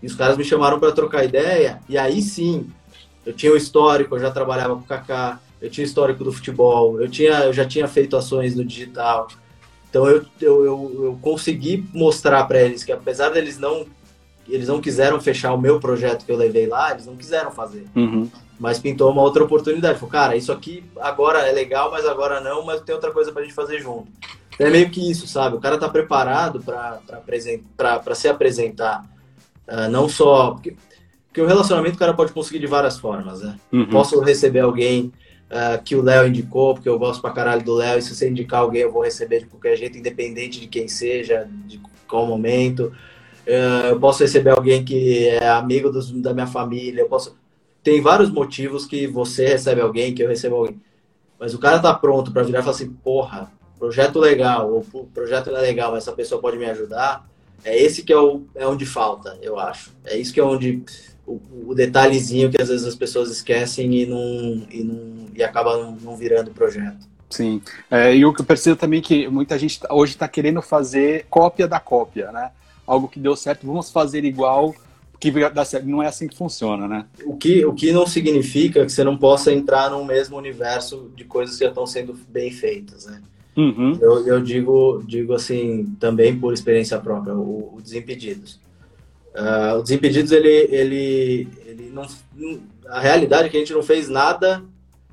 Speaker 2: E os caras me chamaram para trocar ideia, e aí sim, eu tinha o histórico, eu já trabalhava com o Kaká, eu tinha histórico do futebol, eu, tinha, eu já tinha feito ações no digital, então eu, eu, eu, eu consegui mostrar para eles que apesar deles não eles não quiseram fechar o meu projeto que eu levei lá, eles não quiseram fazer.
Speaker 1: Uhum.
Speaker 2: Mas pintou uma outra oportunidade. Falou, cara, isso aqui agora é legal, mas agora não, mas tem outra coisa pra gente fazer junto. Então é meio que isso, sabe? O cara tá preparado para se apresentar. Uh, não só. Porque, porque o relacionamento o cara pode conseguir de várias formas, né? Uhum. Posso receber alguém uh, que o Léo indicou, porque eu gosto pra caralho do Léo, e se você indicar alguém eu vou receber de qualquer jeito, independente de quem seja, de qual momento. Uh, eu posso receber alguém que é amigo dos, da minha família, eu posso... Tem vários motivos que você recebe alguém, que eu recebo alguém. Mas o cara tá pronto para virar e falar assim, porra, projeto legal, ou projeto não é legal, mas essa pessoa pode me ajudar. É esse que é, o, é onde falta, eu acho. É isso que é onde o, o, detalhezinho que às vezes as pessoas esquecem e, não, e, não, e acaba não, não virando projeto.
Speaker 1: Sim, é, e o que eu percebo também é que muita gente tá, hoje está querendo fazer cópia da cópia, né? Algo que deu certo, vamos fazer igual, que dá certo. Não é assim que funciona, né?
Speaker 2: O que, o que não significa que você não possa entrar no mesmo universo de coisas que já estão sendo bem feitas, né?
Speaker 1: Uhum.
Speaker 2: Eu, eu digo, digo assim, também por experiência própria, o, o Desimpedidos. Uh, o Desimpedidos, ele, ele, ele não, A realidade é que a gente não fez nada,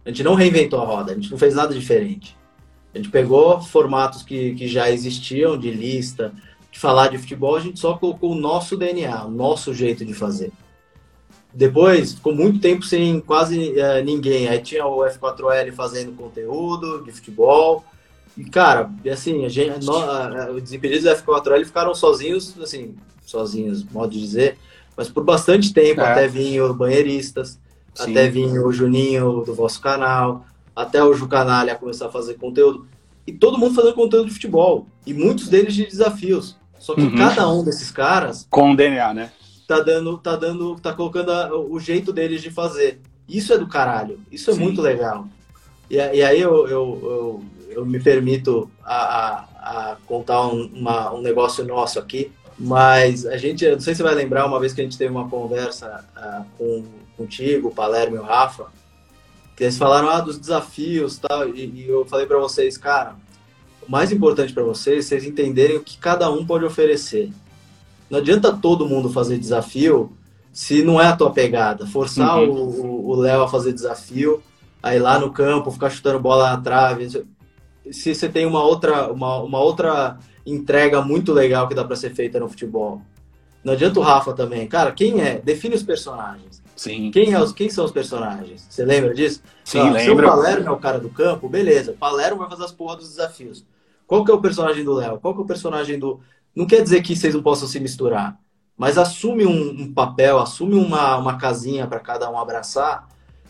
Speaker 2: a gente não reinventou a roda, a gente não fez nada diferente. A gente pegou formatos que, que já existiam, de lista, de falar de futebol, a gente só colocou o nosso DNA, o nosso jeito de fazer. Depois, ficou muito tempo sem quase uh, ninguém. Aí tinha o F4L fazendo conteúdo de futebol. E, cara, assim, a gente, uh, os Desimpedidos do F4L ficaram sozinhos, assim, sozinhos, modo de dizer, mas por bastante tempo, é. até vinham banheiristas, Sim. até vinha o Juninho do vosso canal, até o Ju Canalha começar a fazer conteúdo. E todo mundo fazendo conteúdo de futebol. E muitos deles de desafios. Só que uhum. cada um desses caras.
Speaker 1: Com o DNA, né?
Speaker 2: Tá dando, tá dando, tá colocando a, o jeito deles de fazer. Isso é do caralho. Isso é Sim. muito legal. E, e aí eu, eu, eu, eu, me permito a, a, a contar um, uma, um negócio nosso aqui. Mas a gente, não sei se você vai lembrar, uma vez que a gente teve uma conversa uh, com, contigo, o Palermo e o Rafa, que eles falaram ah, dos desafios tal, e, e eu falei para vocês, cara, o mais importante para vocês é vocês entenderem o que cada um pode oferecer. Não adianta todo mundo fazer desafio se não é a tua pegada. Forçar uhum. o Léo a fazer desafio, aí lá no campo, ficar chutando bola na trave. Se você tem uma outra, uma, uma outra entrega muito legal que dá para ser feita no futebol. Não adianta o Rafa também. Cara, quem é? Define os personagens.
Speaker 1: Sim.
Speaker 2: Quem, é os, quem são os personagens? Você lembra disso?
Speaker 1: Sim, ah, lembro. Se
Speaker 2: o Palermo é o cara do campo, beleza. O Palermo vai fazer as porras dos desafios. Qual que é o personagem do Léo? Qual que é o personagem do... Não quer dizer que vocês não possam se misturar, mas assume um, um papel, assume uma, uma casinha para cada um abraçar,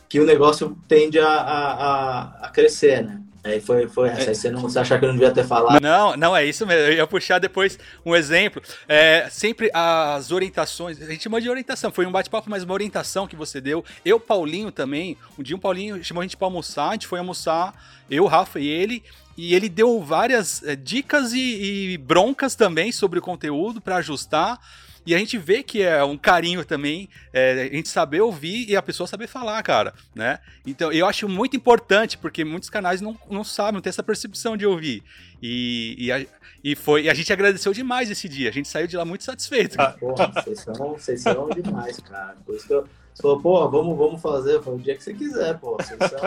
Speaker 2: que o negócio tende a, a, a crescer, né? Aí foi, foi essa. Aí você, não, você achar que eu não devia ter falado.
Speaker 1: Não, não, é isso mesmo. Eu ia puxar depois um exemplo. É, sempre as orientações. A gente chama de orientação. Foi um bate-papo, mas uma orientação que você deu. Eu, Paulinho também. Um dia um Paulinho chamou a gente para almoçar. A gente foi almoçar. Eu, Rafa e ele. E ele deu várias é, dicas e, e broncas também sobre o conteúdo para ajustar. E a gente vê que é um carinho também, é, a gente saber ouvir e a pessoa saber falar, cara, né? Então, eu acho muito importante, porque muitos canais não, não sabem, não tem essa percepção de ouvir. E, e, a, e foi, e a gente agradeceu demais esse dia, a gente saiu de lá muito satisfeito.
Speaker 2: Ah, porra, vocês são, vocês são demais, cara. Por isso que eu, você falou, pô, vamos, vamos fazer, foi o dia que você quiser, pô, vocês são...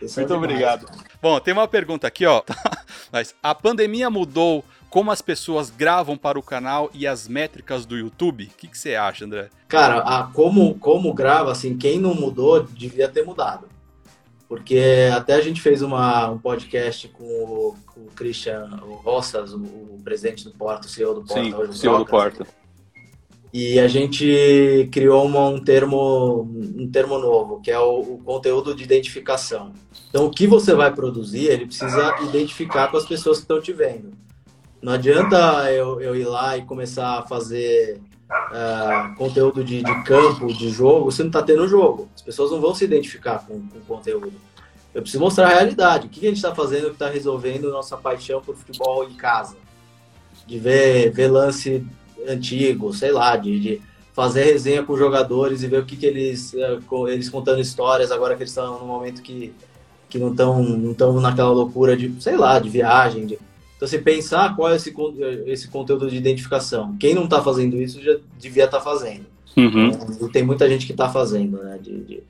Speaker 1: Muito demais, obrigado. Cara. Bom, tem uma pergunta aqui, ó. Mas a pandemia mudou como as pessoas gravam para o canal e as métricas do YouTube? O que, que você acha, André?
Speaker 2: Cara, a, como, como grava, assim, quem não mudou devia ter mudado. Porque até a gente fez uma, um podcast com o, com o Christian Rossas, o, o, presidente do Porto, o CEO do Porto.
Speaker 1: Sim, hoje CEO do Porto.
Speaker 2: E a gente criou uma, um, termo, um termo novo, que é o, o, conteúdo de identificação. Então, o que você vai produzir, ele precisa identificar com as pessoas que estão te vendo. Não adianta eu, eu ir lá e começar a fazer uh, conteúdo de, de, campo, de jogo, se não está tendo jogo. As pessoas não vão se identificar com o conteúdo. Eu preciso mostrar a realidade. O que a gente está fazendo que está resolvendo nossa paixão por futebol em casa? De ver, ver lance antigo, sei lá, de, de fazer resenha com jogadores e ver o que, que eles, uh, eles contando histórias agora que eles estão no momento que, que não estão não naquela loucura de, sei lá, de viagem, de, então, você pensar qual é esse, esse conteúdo de identificação. Quem não está fazendo isso já devia estar tá fazendo.
Speaker 1: Uhum.
Speaker 2: Então, tem muita gente que está fazendo, né? De, de,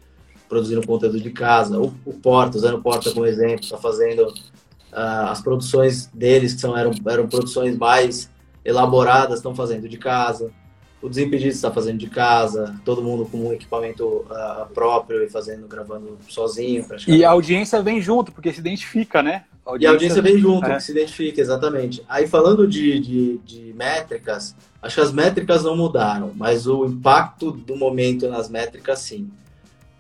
Speaker 2: produzindo conteúdo de casa. O, o Porta, usando o Porta como exemplo, está fazendo uh, as produções deles, que são, eram, eram produções mais elaboradas, estão fazendo de casa. O Desimpedidos está fazendo de casa, todo mundo com um equipamento uh, próprio e fazendo, gravando sozinho.
Speaker 1: E a audiência vem junto, porque se identifica, né?
Speaker 2: Audiência, e a audiência vem junto, é. se identifica, exatamente. Aí falando de, de, de, métricas, acho que as métricas não mudaram, mas o impacto do momento nas métricas sim.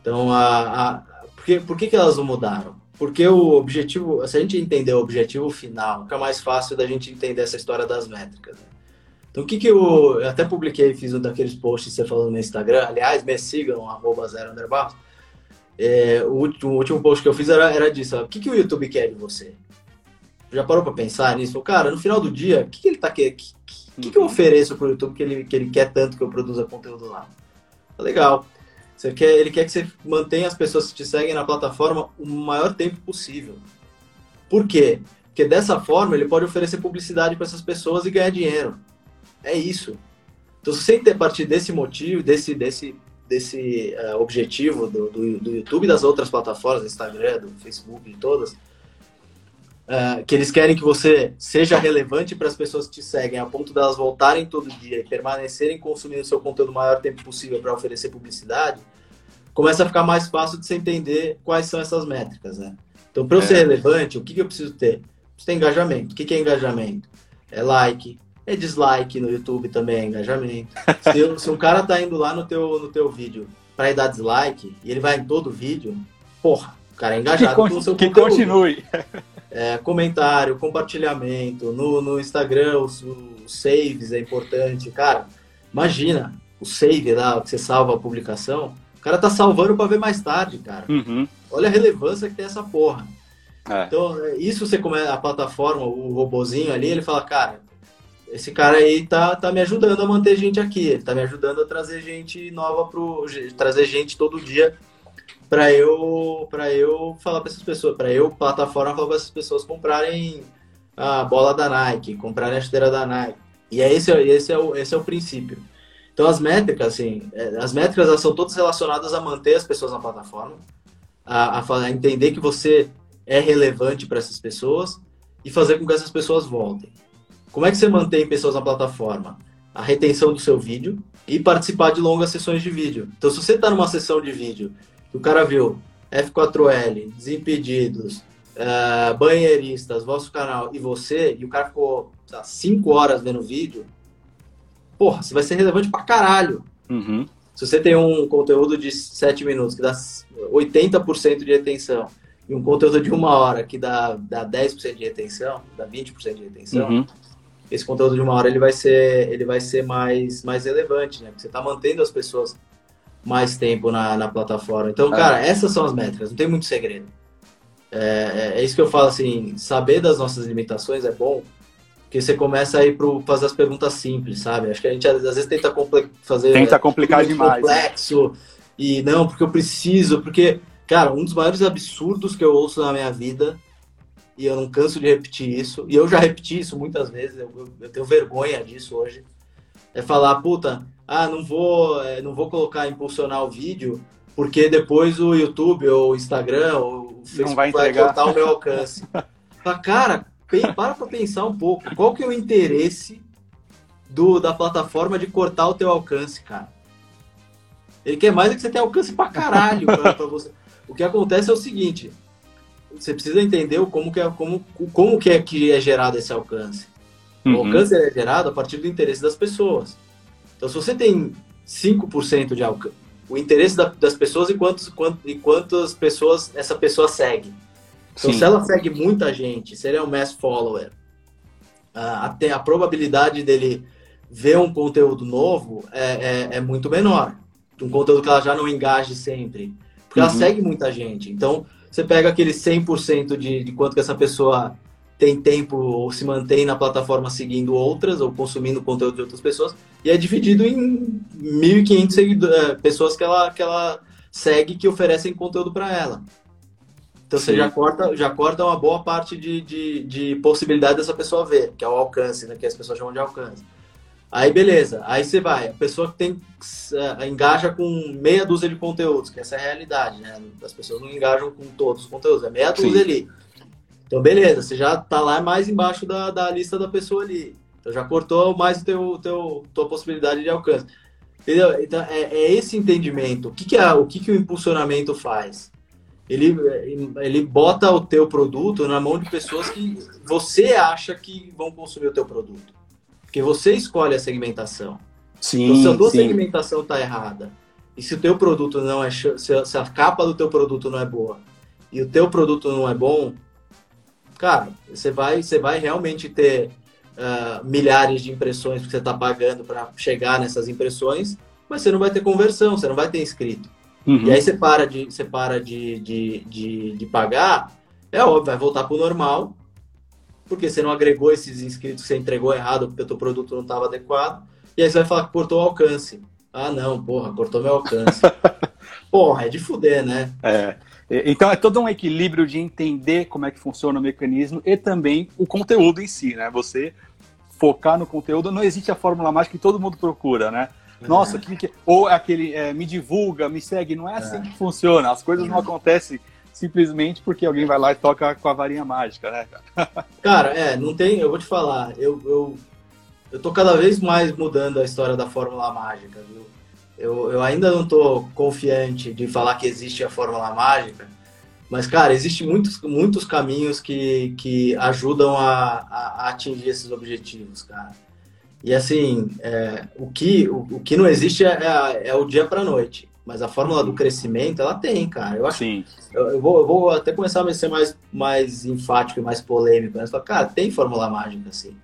Speaker 2: Então, a, a, por, que, por que, que elas não mudaram? Porque o objetivo, se a gente entender o objetivo final, fica mais fácil da gente entender essa história das métricas. Né? Então, o que, que eu, eu até publiquei, fiz um daqueles posts que você falou no Instagram, aliás, me sigam, arroba zero underbar, é, o, último, o, último, post que eu fiz era, era disso. Ó, o que, que o YouTube quer de você? Já parou para pensar nisso? Cara, no final do dia, o que, que ele tá querendo? O que, que, eu uhum. ofereço pro YouTube que ele, que ele quer tanto que eu produza conteúdo lá? Tá legal. Você quer, ele quer que você mantenha as pessoas que te seguem na plataforma o maior tempo possível. Por quê? Porque dessa forma ele pode oferecer publicidade para essas pessoas e ganhar dinheiro. É isso. Então, se você partir desse motivo, desse, desse desse uh, objetivo do, do, do, YouTube e das outras plataformas, do Instagram, do Facebook, de todas, uh, que eles querem que você seja relevante para as pessoas que te seguem, a ponto delas voltarem todo dia e permanecerem consumindo seu conteúdo o maior tempo possível para oferecer publicidade, começa a ficar mais fácil de você entender quais são essas métricas, né? Então, para eu é. ser relevante, o que, que eu preciso ter? Preciso ter engajamento. O que, que é engajamento? É like, é dislike no YouTube também, é engajamento. Se, se, um cara tá indo lá no teu, no teu vídeo para dar dislike e ele vai em todo o vídeo, porra, o cara é engajado
Speaker 1: que, com o seu que conteúdo. continue.
Speaker 2: É, comentário, compartilhamento, no, no Instagram os, os saves é importante. Cara, imagina o save lá, que você salva a publicação, o cara tá salvando para ver mais tarde, cara.
Speaker 1: Uhum.
Speaker 2: Olha a relevância que tem essa porra.
Speaker 1: É.
Speaker 2: Então, isso você começa a plataforma, o robozinho ali, ele fala, cara, esse cara aí tá, tá me ajudando a manter gente aqui, ele tá me ajudando a trazer gente nova pro trazer gente todo dia para eu para eu falar para essas pessoas, para eu plataforma falar para essas pessoas comprarem a bola da Nike, comprarem a chuteira da Nike. E é esse esse é o esse é o princípio. Então as métricas assim, é, as métricas elas são todas relacionadas a manter as pessoas na plataforma, a, a, a entender que você é relevante para essas pessoas e fazer com que essas pessoas voltem. Como é que você mantém pessoas na plataforma? A retenção do seu vídeo e participar de longas sessões de vídeo. Então, se você está numa sessão de vídeo que o cara viu F4L, Desimpedidos, uh, Banheiristas, vosso canal e você, e o cara ficou 5 horas vendo o vídeo, porra, você vai ser relevante pra caralho.
Speaker 1: Uhum.
Speaker 2: Se você tem um conteúdo de 7 minutos que dá 80% de retenção e um conteúdo de uma hora que dá, dá 10% de retenção, dá 20% de retenção, uhum esse conteúdo de uma hora ele vai ser, ele vai ser mais, mais relevante, né? Porque você está mantendo as pessoas mais tempo na, na plataforma. Então, cara, é. essas são as métricas, não tem muito segredo. É, é, é, isso que eu falo, assim, saber das nossas limitações é bom, porque você começa a ir para fazer as perguntas simples, sabe? Acho que a gente às vezes tenta fazer...
Speaker 1: Tenta complicar demais.
Speaker 2: Complexo, né? e não, porque eu preciso, porque, cara, um dos maiores absurdos que eu ouço na minha vida e eu não canso de repetir isso, e eu já repeti isso muitas vezes, eu, eu tenho vergonha disso hoje, é falar, puta, ah, não vou, é, não vou colocar, impulsionar o vídeo, porque depois o YouTube ou o Instagram ou o Facebook
Speaker 1: vai, vai cortar
Speaker 2: o meu alcance. Fala, cara, para para pensar um pouco. Qual que é o interesse do, da plataforma de cortar o teu alcance, cara? Ele quer mais do que você tenha alcance pra caralho pra, pra você. O que acontece é o seguinte: você precisa entender como que é, como, como que é que é gerado esse alcance. Uhum. O alcance é gerado a partir do interesse das pessoas. Então, se você tem 5% de alcance, o interesse da, das pessoas e, quantos, quant, e quantas pessoas essa pessoa segue. Então, Sim. se ela segue muita gente, se ele é um mass follower, até a probabilidade dele ver um conteúdo novo é, é, é, muito menor. Um conteúdo que ela já não engaje sempre. Porque uhum. ela segue muita gente. Então, você pega aquele 100% de, de quanto que essa pessoa tem tempo ou se mantém na plataforma seguindo outras ou consumindo conteúdo de outras pessoas e é dividido em 1.500 é, pessoas que ela, que ela segue que oferecem conteúdo para ela. Então Sim. você já corta, já corta uma boa parte de, de, de, possibilidade dessa pessoa ver, que é o alcance, né, que as pessoas chamam de alcance. Aí beleza, aí você vai, a pessoa que tem uh, engaja com meia dúzia de conteúdos, que essa é a realidade, né? As pessoas não engajam com todos os conteúdos, é meia dúzia Sim. ali. Então beleza, você já tá lá mais embaixo da, da lista da pessoa ali. Então já cortou mais o teu, teu tua possibilidade de alcance. Entendeu? Então é, é esse entendimento. O que, que é o que, que o impulsionamento faz? Ele, ele bota o teu produto na mão de pessoas que você acha que vão consumir o teu produto. Porque você escolhe a segmentação.
Speaker 1: Sim,
Speaker 2: então, se a tua
Speaker 1: sim.
Speaker 2: segmentação está errada, e se o teu produto não é se a capa do teu produto não é boa e o teu produto não é bom, cara, você vai, você vai realmente ter uh, milhares de impressões que você está pagando para chegar nessas impressões, mas você não vai ter conversão, você não vai ter inscrito. Uhum. E aí você para de, você para de, de, de, de pagar, é óbvio, vai voltar para o normal, porque você não agregou esses inscritos que você entregou errado, porque o teu produto não estava adequado, e aí você vai falar que cortou o alcance. Ah, não, porra, cortou meu alcance. porra, é de fuder, né?
Speaker 1: É. Então é todo um equilíbrio de entender como é que funciona o mecanismo e também o conteúdo em si, né? Você focar no conteúdo, não existe a fórmula mágica que todo mundo procura, né? Nossa, que, que, ou aquele é, me divulga, me segue, não é assim é. que funciona. As coisas não acontecem simplesmente porque alguém vai lá e toca com a varinha mágica, né?
Speaker 2: Cara, é, não tem, eu vou te falar, eu, eu, eu tô cada vez mais mudando a história da fórmula mágica, viu? Eu, eu ainda não tô confiante de falar que existe a fórmula mágica, mas, cara, existem muitos, muitos caminhos que, que ajudam a, a, atingir esses objetivos, cara. E, assim, é, o, que, o, o, que não existe é, é, é o dia para noite. Mas a fórmula do crescimento, ela tem, cara. Eu acho,
Speaker 1: Sim.
Speaker 2: Eu, eu, vou, eu vou até começar a ser mais, mais enfático e mais polêmico. Né? Falo, cara, tem fórmula mágica, assim.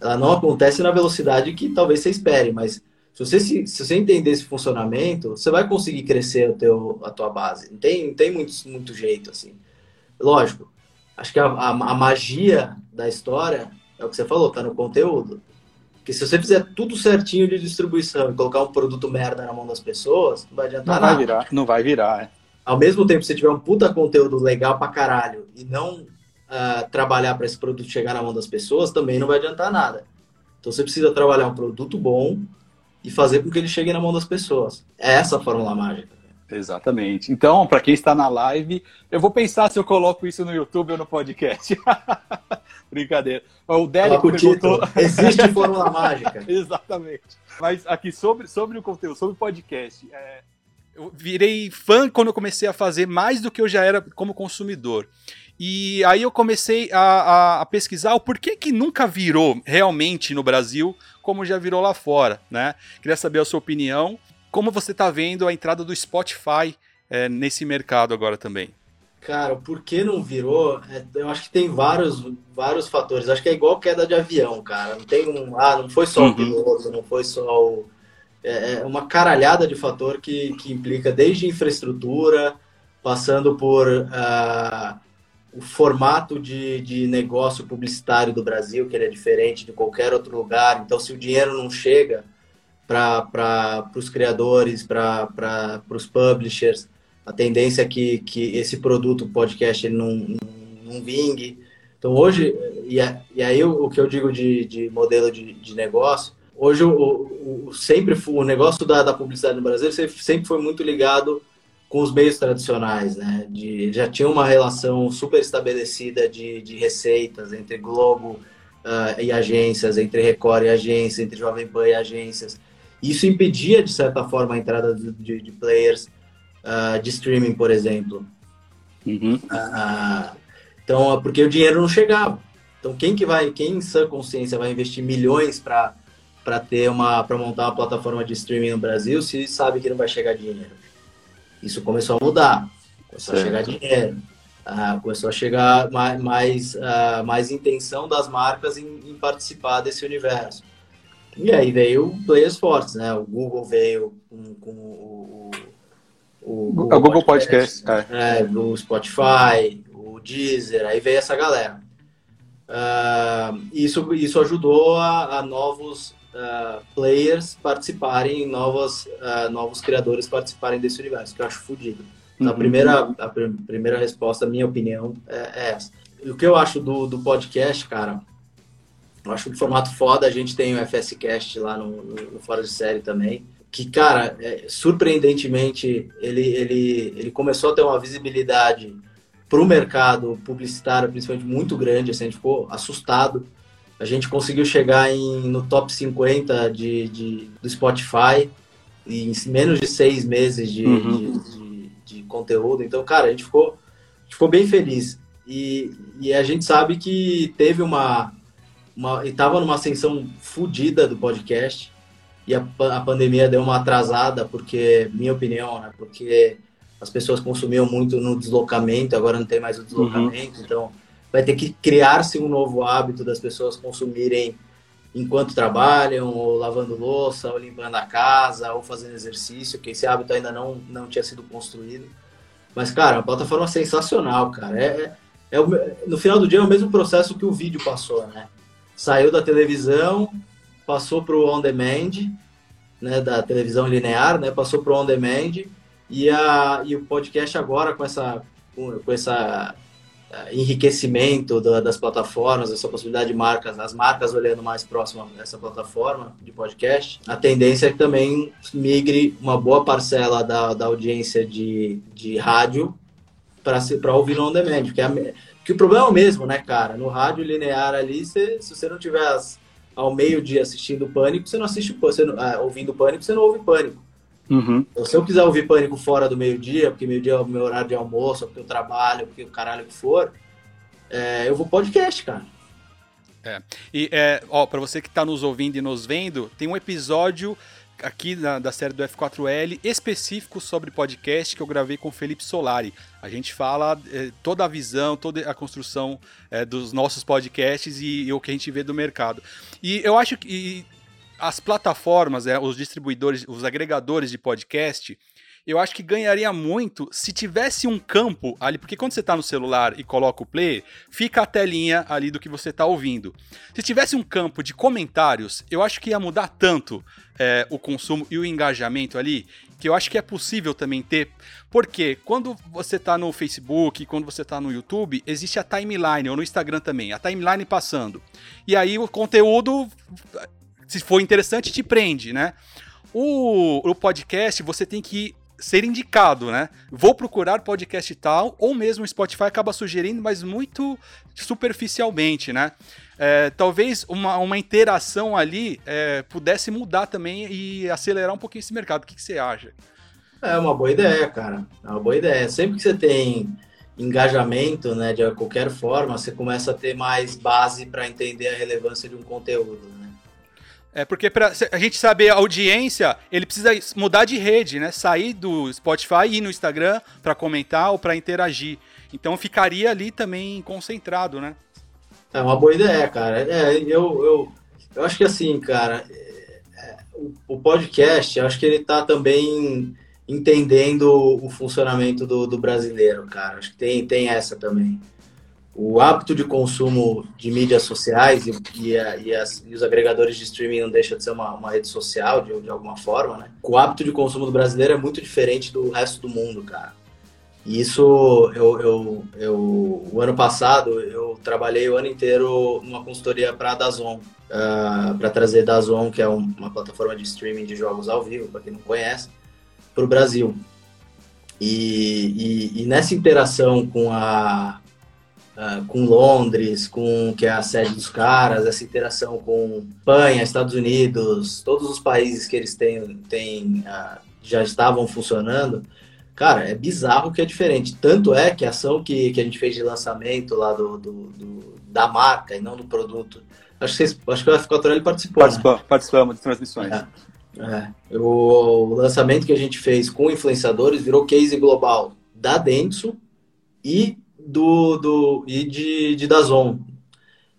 Speaker 2: Ela não acontece na velocidade que talvez você espere, mas se você, se, se você entender esse funcionamento, você vai conseguir crescer o teu, a tua base. Não tem, não tem muito, muito jeito, assim. Lógico, acho que a, a, a magia da história é o que você falou, tá no conteúdo. Porque se você fizer tudo certinho de distribuição e colocar um produto merda na mão das pessoas, não vai adiantar
Speaker 1: não
Speaker 2: nada.
Speaker 1: Vai virar, não vai virar, é.
Speaker 2: Ao mesmo tempo, se você tiver um puta conteúdo legal pra caralho e não uh, trabalhar para esse produto chegar na mão das pessoas, também não vai adiantar nada. Então você precisa trabalhar um produto bom, e fazer com que ele chegue na mão das pessoas. É essa a fórmula mágica.
Speaker 1: Exatamente. Então, para quem está na live, eu vou pensar se eu coloco isso no YouTube ou no podcast. Brincadeira. O Derek perguntou...
Speaker 2: Existe fórmula mágica.
Speaker 1: Exatamente. Mas aqui sobre, sobre o conteúdo, sobre o podcast, é... eu virei fã quando eu comecei a fazer mais do que eu já era como consumidor. E aí eu comecei a, a, a, pesquisar o porquê que nunca virou realmente no Brasil como já virou lá fora, né? Queria saber a sua opinião. Como você está vendo a entrada do Spotify é, nesse mercado agora também?
Speaker 2: Cara, por que não virou? É, eu acho que tem vários, vários fatores. Acho que é igual queda de avião, cara. Não tem um. Ah, não foi só uhum. o piloto, não foi só o. É, é uma caralhada de fator que, que implica desde infraestrutura, passando por. Uh, o formato de, de negócio publicitário do Brasil, que ele é diferente de qualquer outro lugar. Então, se o dinheiro não chega para os criadores, para os publishers, a tendência é que, que esse produto, podcast, ele não, não, não vingue. Então, hoje, e, e aí o, o, que eu digo de, de modelo de, de negócio, hoje o, o, sempre o negócio da, da publicidade no Brasil sempre foi muito ligado com os meios tradicionais, né? De, já tinha uma relação super estabelecida de, de receitas entre Globo uh, e agências, entre Record e agências, entre Jovem Pan e agências. Isso impedia, de certa forma, a entrada de, de players uh, de streaming, por exemplo. Uhum. Uh, então, porque o dinheiro não chegava. Então, quem que vai, quem em sã consciência vai investir milhões para para ter uma para montar uma plataforma de streaming no Brasil se sabe que não vai chegar dinheiro? Isso começou a mudar, começou certo. a chegar dinheiro, uh, começou a chegar mais mais, uh, mais intenção das marcas em, em, participar desse universo. E aí veio players fortes, né? O Google veio com, com o,
Speaker 3: o, o Google, Google Podcast,
Speaker 2: Podcast é. é, o Spotify, o Deezer, aí veio essa galera. Uh, isso, isso ajudou a, a novos uh, players participarem, novos, uh, novos criadores participarem desse universo, que eu acho fodido. Uhum. A, primeira, a pr primeira resposta, minha opinião, é, é, essa. E o que eu acho do, do podcast, cara, eu acho um formato foda. A gente tem o FSCast lá no, no, no Fora de Série também. Que, cara, é, surpreendentemente, ele, ele, ele começou a ter uma visibilidade para o mercado publicitário, principalmente, muito grande. Assim, a gente ficou assustado. A gente conseguiu chegar em, no top 50 de, de, do Spotify em menos de seis meses de, uhum. de, de, de, conteúdo. Então, cara, a gente ficou, a gente ficou bem feliz. E, e a gente sabe que teve uma. uma estava numa ascensão fodida do podcast. E a, a pandemia deu uma atrasada, porque, minha opinião, né? Porque as pessoas consumiam muito no deslocamento, agora não tem mais o deslocamento, uhum. então vai ter que criar-se um novo hábito das pessoas consumirem enquanto trabalham, ou lavando louça, ou limpando a casa, ou fazendo exercício, que esse hábito ainda não, não tinha sido construído. Mas, cara, a plataforma é sensacional, cara. É, é, é no final do dia é o mesmo processo que o vídeo passou, né? Saiu da televisão, passou para o on-demand, né, da televisão linear, né, passou para o on-demand, e, a, e o podcast agora, com essa, com, essa uh, enriquecimento da, das plataformas, essa possibilidade de marcas, as marcas olhando mais próximo dessa plataforma de podcast, a tendência é que também migre uma boa parcela da, da audiência de, de rádio para ouvir no on demand, porque, porque o problema é o mesmo, né, cara? No rádio linear ali, cê, se você não tiver as, ao meio-dia assistindo Pânico, você não assiste você não, ah, ouvindo Pânico, você não ouve Pânico. Uhum. Então, se eu quiser ouvir Pânico fora do meio-dia, porque meio-dia é o meu horário de almoço, porque eu trabalho, porque o caralho que for, é, eu vou podcast, cara.
Speaker 1: É. E, é, ó, pra você que tá nos ouvindo e nos vendo, tem um episódio aqui da, da série do F4L específico sobre podcast que eu gravei com o Felipe Solari. A gente fala é, toda a visão, toda a construção é, dos nossos podcasts e, e, o que a gente vê do mercado. E eu acho que as plataformas, é, os distribuidores, os agregadores de podcast, eu acho que ganharia muito se tivesse um campo ali, porque quando você está no celular e coloca o play, fica a telinha ali do que você está ouvindo. Se tivesse um campo de comentários, eu acho que ia mudar tanto é, o consumo e o engajamento ali, que eu acho que é possível também ter. Porque quando você está no Facebook, quando você está no YouTube, existe a timeline, ou no Instagram também, a timeline passando. E aí o conteúdo se for interessante, te prende, né? O, o podcast, você tem que ser indicado, né? Vou procurar podcast tal, ou mesmo o Spotify acaba sugerindo, mas muito superficialmente, né? É, talvez uma, uma interação ali é, pudesse mudar também e acelerar um pouquinho esse mercado. O que, que você acha?
Speaker 2: É uma boa ideia, cara. É uma boa ideia. Sempre que você tem engajamento, né, de qualquer forma, você começa a ter mais base para entender a relevância de um conteúdo. Né?
Speaker 1: É porque para a gente saber a audiência, ele precisa mudar de rede, né? Sair do Spotify e ir no Instagram para comentar ou para interagir. Então ficaria ali também concentrado, né?
Speaker 2: É uma boa ideia, cara. É, eu, eu, eu acho que assim, cara, é, é o, o, podcast, eu acho que ele está também entendendo o funcionamento do, do brasileiro, cara. Acho que tem, tem essa também o hábito de consumo de mídias sociais e, e, e, as, e, os agregadores de streaming não deixa de ser uma, uma rede social de, de, alguma forma, né? O hábito de consumo do brasileiro é muito diferente do resto do mundo, cara. E isso, eu, eu, eu o ano passado, eu trabalhei o ano inteiro numa consultoria para a Dazon, uh, para trazer Dazon, que é um, uma plataforma de streaming de jogos ao vivo, para quem não conhece, para o Brasil. E nessa interação com a uh, com Londres, com que é a sede dos caras, essa interação com Espanha, Estados Unidos, todos os países que eles têm, têm uh, já estavam funcionando, cara, é bizarro que é diferente. Tanto é que a ação que, que a gente fez de lançamento lá do, do, do da marca e não do produto, acho que, vocês, acho que o F4L participou.
Speaker 3: Participou, né? Participamos de transmissões.
Speaker 2: É. É. O lançamento que a gente fez com influenciadores virou case global da Dentsu e do, do e de, de Dazon.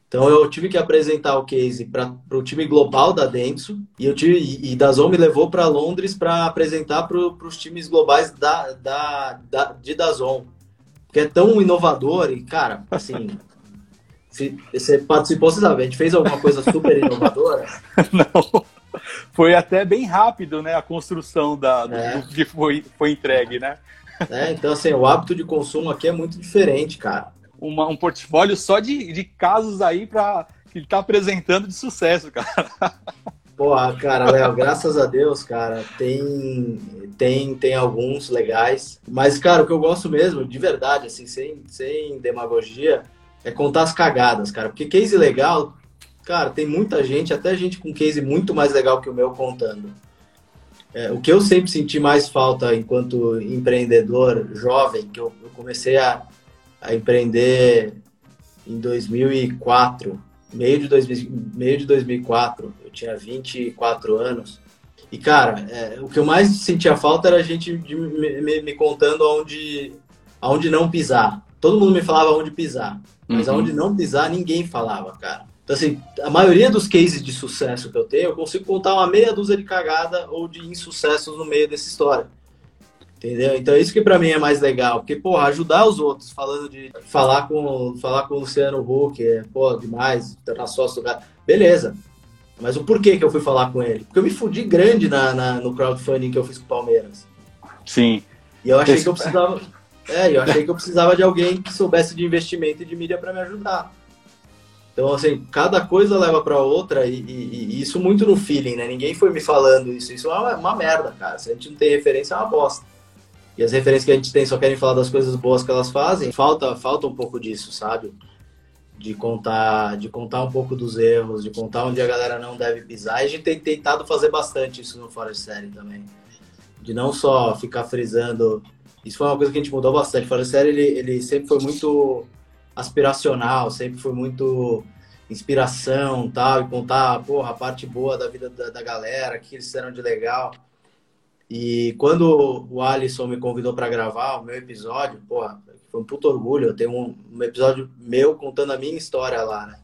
Speaker 2: Então eu tive que apresentar o case para o time global da Dentsu e eu tive e Dazon me levou para Londres para apresentar para os times globais da, da, da de Dazon, que é tão inovador e cara, assim, se, você participou, você sabe, a gente fez alguma coisa super inovadora?
Speaker 3: Não. Foi até bem rápido, né, a construção da, do, é. do que foi, foi entregue, né?
Speaker 2: É, então, assim, o hábito de consumo aqui é muito diferente, cara.
Speaker 3: Uma, um portfólio só de, de casos aí para que ele tá apresentando de sucesso, cara.
Speaker 2: Porra, cara, Léo, graças a Deus, cara, tem, tem, tem alguns legais. Mas, cara, o que eu gosto mesmo, de verdade, assim, sem, sem demagogia, é contar as cagadas, cara. Porque case legal, cara, tem muita gente, até gente com case muito mais legal que o meu contando. É, o que eu sempre senti mais falta enquanto empreendedor jovem, que eu, eu comecei a, a, empreender em 2004, meio de, 2000, meio de 2004, eu tinha 24 anos. E, cara, é, o que eu mais sentia falta era a gente de, me, me, contando aonde, aonde não pisar. Todo mundo me falava aonde pisar, mas uhum. aonde não pisar ninguém falava, cara. Então, assim, a maioria dos cases de sucesso que eu tenho, eu consigo contar uma meia dúzia de cagada ou de insucessos no meio dessa história. Entendeu? Então, isso que para mim é mais legal. Porque, porra, ajudar os outros, falando de falar com, falar com o Luciano Huck, é, pô, demais, tá na sócio do cara. Beleza. Mas o porquê que eu fui falar com ele? Porque eu me fudi grande na, na no crowdfunding que eu fiz com o Palmeiras.
Speaker 3: Sim.
Speaker 2: E eu achei que eu precisava. É, eu achei que eu precisava de alguém que soubesse de investimento e de mídia para me ajudar. Então, assim, cada coisa leva para outra e, e, e, isso muito no feeling, né? Ninguém foi me falando isso. Isso é uma, uma, merda, cara. Se a gente não tem referência, é uma bosta. E as referências que a gente tem só querem falar das coisas boas que elas fazem. Falta, falta um pouco disso, sabe? De contar, de contar um pouco dos erros, de contar onde a galera não deve pisar. E a gente tem tentado fazer bastante isso no Fora de Série também. De não só ficar frisando. Isso foi uma coisa que a gente mudou bastante. Fora de Série, ele, ele sempre foi muito aspiracional, sempre foi muito inspiração tal, e contar, porra, a parte boa da vida da, da galera, que eles fizeram de legal. E quando o Alisson me convidou para gravar o meu episódio, porra, foi um puto orgulho. Eu tenho um, um, episódio meu contando a minha história lá, né?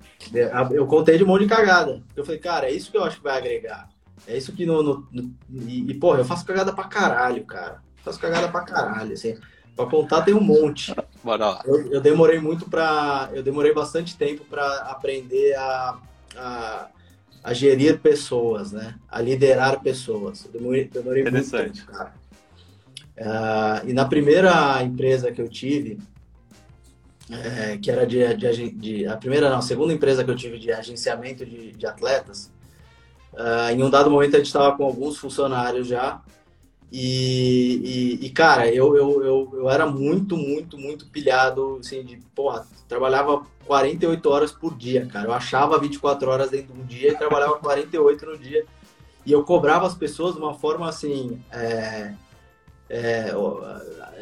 Speaker 2: Eu contei de um monte de cagada. Eu falei, cara, é isso que eu acho que vai agregar. É isso que no. no, no e, e, porra, eu faço cagada pra caralho, cara. Eu faço cagada pra caralho, assim. Pra contar tem um monte. Eu, eu, demorei muito para, eu demorei bastante tempo para aprender a, a, a, gerir pessoas, né? A liderar pessoas. Eu demorei, demorei muito tempo, cara. Uh, e na primeira empresa que eu tive, é, que era de, de, de, a primeira não, a segunda empresa que eu tive de agenciamento de, de atletas, uh, em um dado momento a gente estava com alguns funcionários já e, e, e, cara, eu, eu, eu, eu, era muito, muito, muito pilhado, assim, de, porra, trabalhava 48 horas por dia, cara. Eu achava 24 horas dentro de um dia e trabalhava 48 no dia. E eu cobrava as pessoas de uma forma, assim, é, é,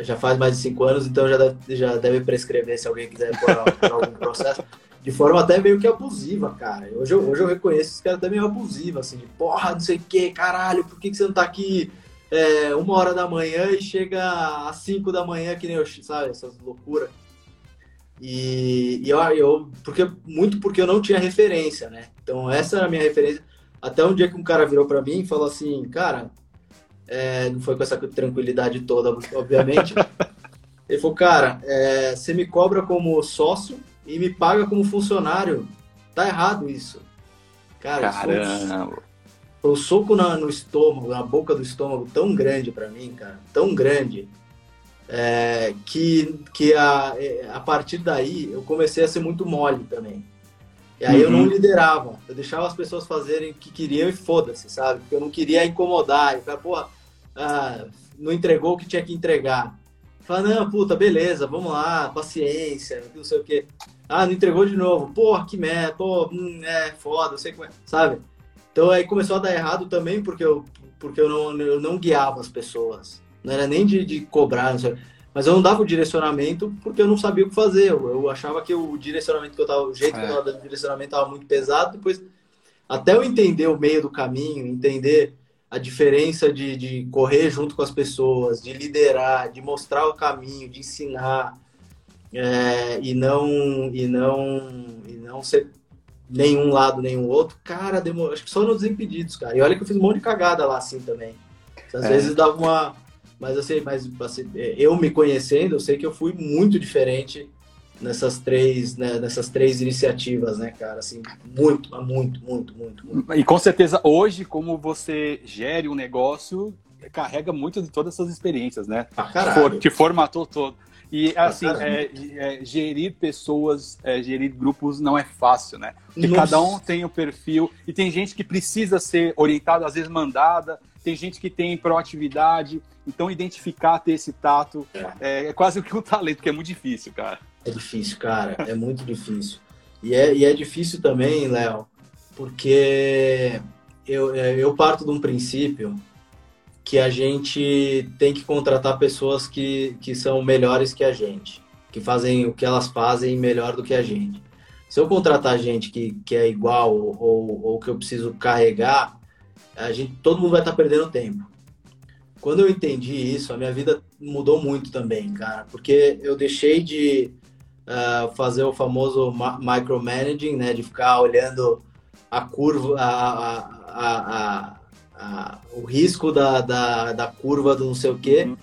Speaker 2: já faz mais de 5 anos, então já deve, já deve prescrever se alguém quiser por, por algum processo. De forma até meio que abusiva, cara. Hoje eu, hoje eu reconheço esse cara até meio assim, de porra, não sei o que, caralho, por que, que você não tá aqui é, uma hora da manhã e chega às cinco da manhã, que nem eu, sabe? Essas loucuras. E, e eu, eu, porque, muito porque eu não tinha referência, né? Então, essa era a minha referência. Até um dia que um cara virou para mim e falou assim, cara, é, não foi com essa tranquilidade toda, obviamente. Ele falou, cara, é, você me cobra como sócio e me paga como funcionário. Tá errado isso. Cara,
Speaker 3: Caramba
Speaker 2: foi um soco na, no estômago, na boca do estômago tão grande para mim, cara, tão grande, é, que, que a, é, a partir daí eu comecei a ser muito mole também. E aí uhum. eu não uhum. liderava, eu deixava as pessoas fazerem o que queriam e foda-se, sabe? Porque eu não queria incomodar, e falar, porra, ah, não entregou o que tinha que entregar. Fala, não, puta, beleza, vamos lá, paciência, não sei o quê. Ah, não entregou de novo. Porra, que merda, pô, hum, é foda, sei como é, sabe? Então aí começou a dar errado também porque eu, porque eu, não, eu não guiava as pessoas. Não era nem de, de cobrar, sei, mas eu não dava o direcionamento porque eu não sabia o que fazer. Eu, eu achava que o direcionamento que eu tava, o jeito é. que eu tava dando direcionamento tava muito pesado. Depois, até eu entender o meio do caminho, entender a diferença de, de correr junto com as pessoas, de liderar, de mostrar o caminho, de ensinar é, e não e não e não ser nenhum lado nenhum outro, cara, demorou, acho que só nos impedidos, cara. E olha que eu fiz um monte de cagada lá assim também. Às é. vezes dava uma, mas assim, mas assim, eu me conhecendo, eu sei que eu fui muito diferente nessas três, né, nessas três iniciativas, né, cara? Assim, muito, muito, muito, muito, muito.
Speaker 3: E com certeza hoje, como você gere um negócio, carrega muito de todas essas experiências, né?
Speaker 2: Ah, caralho.
Speaker 3: Que formatou todo. E assim, é, é, gerir pessoas, é, gerir grupos não é fácil, né? Porque Nossa. cada um tem o perfil e tem gente que precisa ser orientada, às vezes mandada, tem gente que tem proatividade, então identificar, ter esse tato é, é quase que um talento, que é muito difícil, cara.
Speaker 2: É difícil, cara. É muito difícil. E é, e é difícil também, Léo, porque eu, é, eu parto de um princípio que a gente tem que contratar pessoas que, que são melhores que a gente, que fazem o que elas fazem melhor do que a gente. Se eu contratar gente que, que é igual ou, ou que eu preciso carregar, a gente, todo mundo vai estar perdendo tempo. Quando eu entendi isso, a minha vida mudou muito também, cara, porque eu deixei de uh, fazer o famoso micromanaging, né, de ficar olhando a curva, a, a, a, o risco da, da, da, curva do não sei o quê, uhum.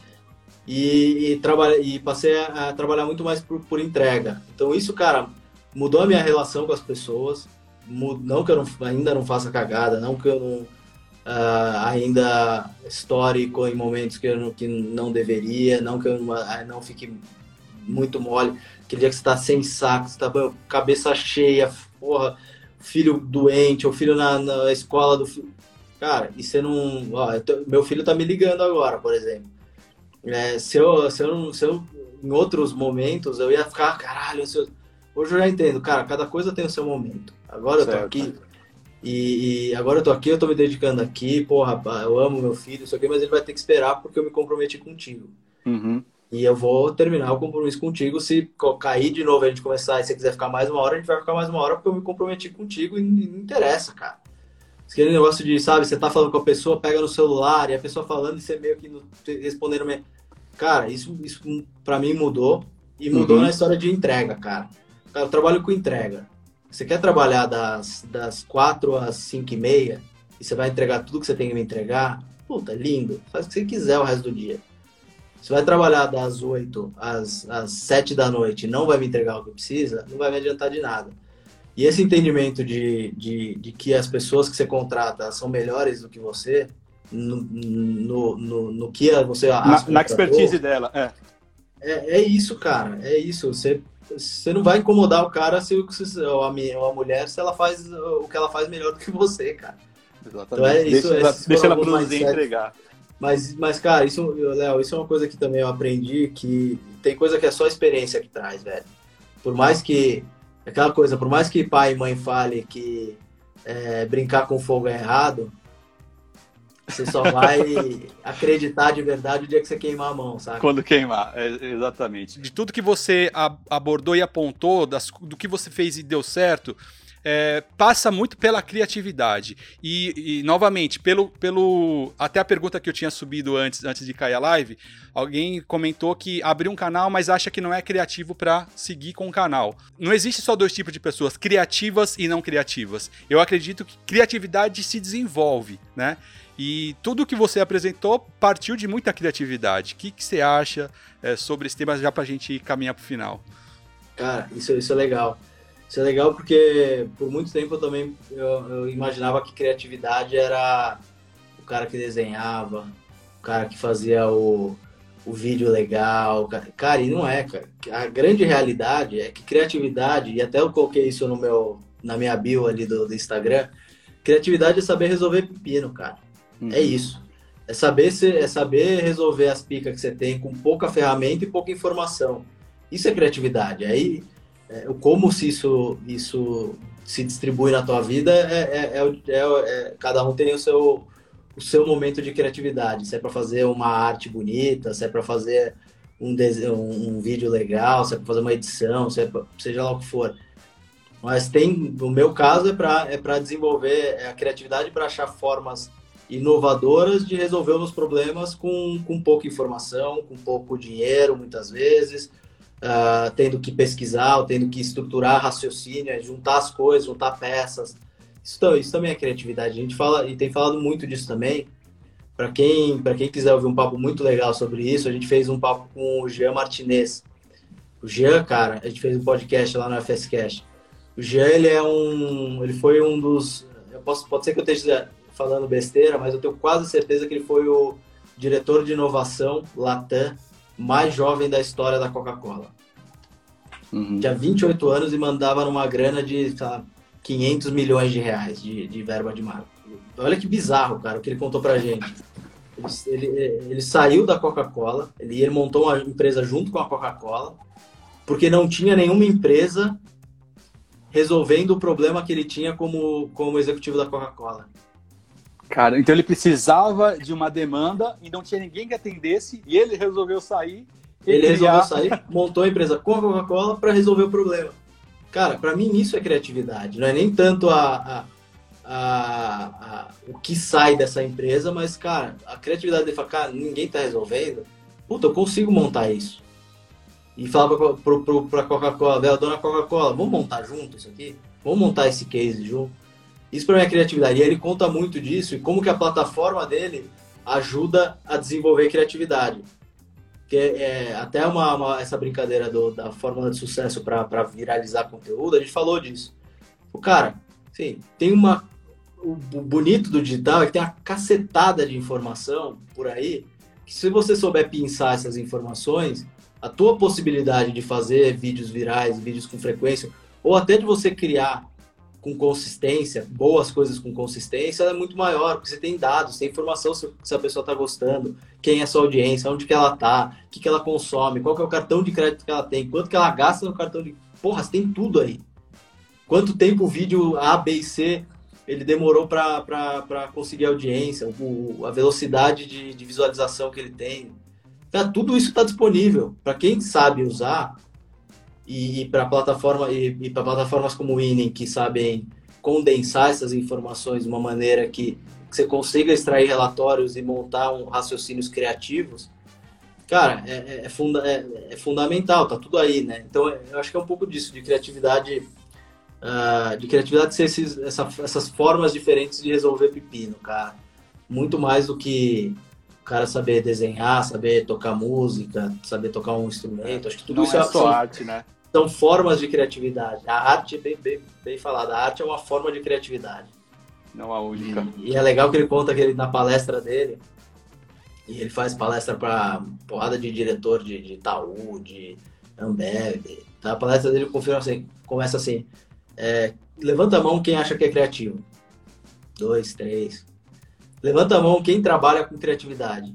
Speaker 2: e, e, e passei a, trabalhar muito mais por, por entrega. Então isso, cara, mudou a minha relação com as pessoas, não que eu não, ainda não faça cagada, não que eu não uh, ainda histórico em momentos que eu não, que não deveria, não que eu não, não fique muito mole, aquele dia que você tá sem saco, você tá cabeça cheia, porra, filho doente, ou filho na, na escola do filho. Cara, e você não. Ó, meu filho tá me ligando agora, por exemplo. É, se, eu, se, eu, se eu, em outros momentos, eu ia ficar, caralho, eu, hoje eu já entendo, cara, cada coisa tem o seu momento. Agora certo. eu tô aqui. E, e, agora eu tô aqui, eu tô me dedicando aqui, porra, eu amo meu filho, isso aqui, mas ele vai ter que esperar porque eu me comprometi contigo.
Speaker 3: Uhum.
Speaker 2: E eu vou terminar o compromisso contigo. Se cair de novo a gente começar e você quiser ficar mais uma hora, a gente vai ficar mais uma hora porque eu me comprometi contigo e não interessa, cara. Aquele negócio de, sabe, você tá falando com a pessoa, pega no celular e a pessoa falando e você meio que respondendo. Meio... Cara, isso, isso pra mim mudou. E mudou uhum. na história de entrega, cara. Cara, eu trabalho com entrega. Você quer trabalhar das, das 4 às 5 e meia e você vai entregar tudo que você tem que me entregar? Puta, lindo. Faz o que você quiser o resto do dia. Você vai trabalhar das 8 às, às 7 da noite e não vai me entregar o que precisa, não vai me adiantar de nada. E esse entendimento de, de, de que as pessoas que você contrata são melhores do que você, no, no, no, no que você...
Speaker 3: Na, na expertise dela, é.
Speaker 2: é. É isso, cara, é isso. Você, você não vai incomodar o cara se, se ou, a, ou a mulher se ela faz o que ela faz melhor do que você, cara.
Speaker 3: Exatamente. Então é isso, deixa, ela, deixa ela produzir e entregar.
Speaker 2: Mas, mas cara, isso, Léo, isso é uma coisa que também eu aprendi que tem coisa que é só experiência que traz, velho. Por mais que aquela coisa, por mais que pai e mãe fale que é, brincar com fogo é errado, você só vai acreditar de verdade o dia que você queimar a mão, sabe?
Speaker 3: Quando queimar, é, exatamente.
Speaker 1: De tudo que você abordou e apontou, das, do que você fez e deu certo, é, passa muito pela criatividade. E, e, novamente, pelo, pelo. Até a pergunta que eu tinha subido antes, antes de cair a live, alguém comentou que abriu um canal, mas acha que não é criativo para seguir com o canal. Não existe só dois tipos de pessoas, criativas e não criativas. Eu acredito que criatividade se desenvolve, né? E tudo que você apresentou partiu de muita criatividade. O que, que você acha é, sobre esse tema já para a gente caminhar para o final?
Speaker 2: Cara, isso, isso é legal. Isso é legal porque por muito tempo eu também eu, eu imaginava que criatividade era o cara que desenhava, o cara que fazia o, o vídeo legal. Cara, e não é, cara. A grande realidade é que criatividade, e até eu coloquei isso no meu, na minha bio ali do, do Instagram, criatividade é saber resolver pepino, cara. É uhum. É isso. É saber, se, é saber resolver as picas que você tem com pouca ferramenta e pouca informação. Isso é criatividade. Aí, é, como se isso, isso se distribui na tua vida, é, é, é, é cada um tem o seu, o seu momento de criatividade. Se é para fazer uma arte bonita, se é para fazer um, desenho, um, vídeo legal, se é para fazer uma edição, se é pra, seja lá o que for. Mas tem, no meu caso, é para é desenvolver a criatividade para achar formas inovadoras de resolver os problemas com, com pouca informação, com pouco dinheiro, muitas vezes, uh, tendo que pesquisar, tendo que estruturar raciocínio, é juntar as coisas, juntar peças. Isso, isso também é criatividade. A gente fala e tem falado muito disso também. Para quem, quem quiser ouvir um papo muito legal sobre isso, a gente fez um papo com o Jean Martinez. O Jean, cara, a gente fez um podcast lá no FSCast. O Jean, ele é um. Ele foi um dos. Eu posso, pode ser que eu esteja falando besteira, mas eu tenho quase certeza que ele foi o diretor de inovação Latam mais jovem da história da Coca-Cola. Uhum. Tinha 28 anos e mandava numa grana de tá, 500 milhões de reais de, de verba de marca. Olha que bizarro, cara, o que ele contou pra gente. Ele, ele, ele saiu da Coca-Cola, ele, ele montou uma empresa junto com a Coca-Cola, porque não tinha nenhuma empresa resolvendo o problema que ele tinha como, como executivo da Coca-Cola.
Speaker 3: Cara, então ele precisava de uma demanda e não tinha ninguém que atendesse e ele resolveu sair.
Speaker 2: Ele criar... resolveu sair, montou a empresa com a Coca-Cola para resolver o problema. Cara, para mim isso é criatividade. Não é nem tanto a, a, a, a, o que sai dessa empresa, mas, cara, a criatividade de falar, cara, ninguém tá resolvendo. Puta, eu consigo montar isso. E falar para a Coca-Cola, dona Coca-Cola, vamos montar junto isso aqui? Vamos montar esse case junto? Isso para é criatividade. E ele conta muito disso e como que a plataforma dele ajuda a desenvolver criatividade. Que é, até uma, uma, essa brincadeira do, da fórmula de sucesso para viralizar conteúdo, a gente falou disso. O cara, sim, tem uma. O bonito do digital é que tem uma cacetada de informação por aí, que se você souber pensar essas informações, a tua possibilidade de fazer vídeos virais, vídeos com frequência, ou até de você criar com consistência, boas coisas com consistência, é muito maior, porque você tem dados, tem informação se, a pessoa está gostando, quem é sua audiência, onde que ela está, o que, que ela consome, qual que é o cartão de crédito que ela tem, quanto que ela gasta no cartão de... Porra, você tem tudo aí. Quanto tempo o vídeo A, B e C ele demorou para conseguir audiência, o, a velocidade de, de visualização que ele tem. Tá, tudo isso está disponível. Para quem sabe usar, e, e para plataforma e, e para plataformas como o Winning que sabem condensar essas informações de uma maneira que, que, você consiga extrair relatórios e montar um raciocínios criativos, cara, é, é, é funda, é, é, fundamental, tá tudo aí, né? Então eu acho que é um pouco disso de criatividade, uh, de criatividade ser esses, essa, essas formas diferentes de resolver pepino, cara. Muito mais do que o cara saber desenhar, saber tocar música, saber tocar um instrumento. Acho que tudo
Speaker 3: Não
Speaker 2: isso
Speaker 3: é, é só arte, né?
Speaker 2: são formas de criatividade. A arte, bem, bem, bem falada, a arte é uma forma de criatividade.
Speaker 3: Não a única.
Speaker 2: E, e é legal que ele conta que ele, na palestra dele, e ele faz palestra para porrada de diretor de, de Itaú, de Ambev. Tá? A palestra dele confirma assim, começa assim: é, levanta a mão quem acha que é criativo. Dois, três. Levanta a mão quem trabalha com criatividade.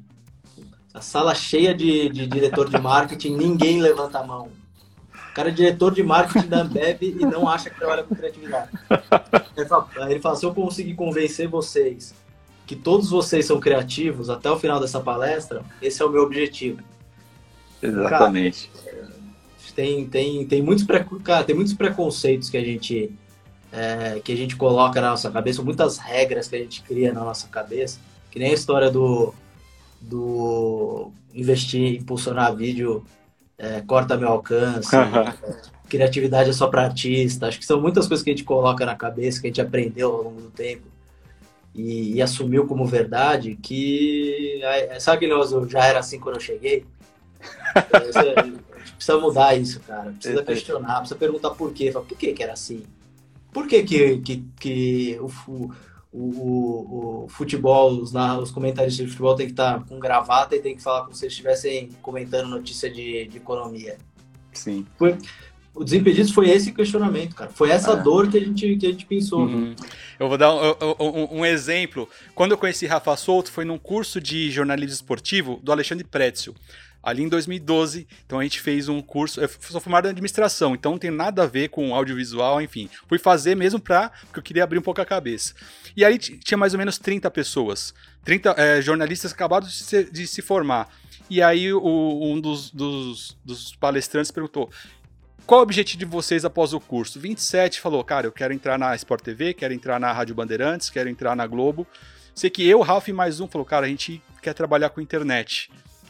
Speaker 2: A sala cheia de, de diretor de marketing, ninguém levanta a mão cara é diretor de marketing da Ambev e não acha que trabalha com criatividade. Ele fala, ele fala, se eu conseguir convencer vocês que todos vocês são criativos até o final dessa palestra, esse é o meu objetivo.
Speaker 3: Exatamente.
Speaker 2: Cara, tem, tem, tem, muitos cara, tem muitos preconceitos que a gente é, que a gente coloca na nossa cabeça, muitas regras que a gente cria na nossa cabeça, que nem a história do, do investir, impulsionar vídeo é, corta meu alcance, criatividade é só para artista. Acho que são muitas coisas que a gente coloca na cabeça, que a gente aprendeu ao longo do tempo e, e assumiu como verdade, que sabe aquele negócio, já era assim quando eu cheguei? a gente precisa mudar isso, cara. Precisa questionar, precisa perguntar por quê. Fala, por que que era assim? Por que que, que, que o, o, o, o, futebol, os, os comentaristas de futebol tem que estar com gravata e tem que falar como se estivessem comentando notícia de, de economia.
Speaker 3: Sim.
Speaker 2: Por, o Desimpedidos foi esse questionamento, cara. Foi essa é. dor que a gente, que a gente pensou. Uhum.
Speaker 1: Eu vou dar um, um, um, exemplo. Quando eu conheci Rafa Souto, foi num curso de jornalismo esportivo do Alexandre Pretzel ali em 2012. Então a gente fez um curso. Eu sou formado em administração, então não tem nada a ver com audiovisual, enfim. Fui fazer mesmo pra. porque eu queria abrir um pouco a cabeça. E aí tinha mais ou menos 30 pessoas. 30 é, jornalistas acabados de se, de se, formar. E aí o, um dos, dos, dos palestrantes perguntou: qual o objetivo de vocês após o curso? 27 falou, cara, eu quero entrar na Sport TV, quero entrar na Rádio Bandeirantes, quero entrar na Globo. Sei que eu, Ralph e mais um falou, cara, a gente quer trabalhar com internet.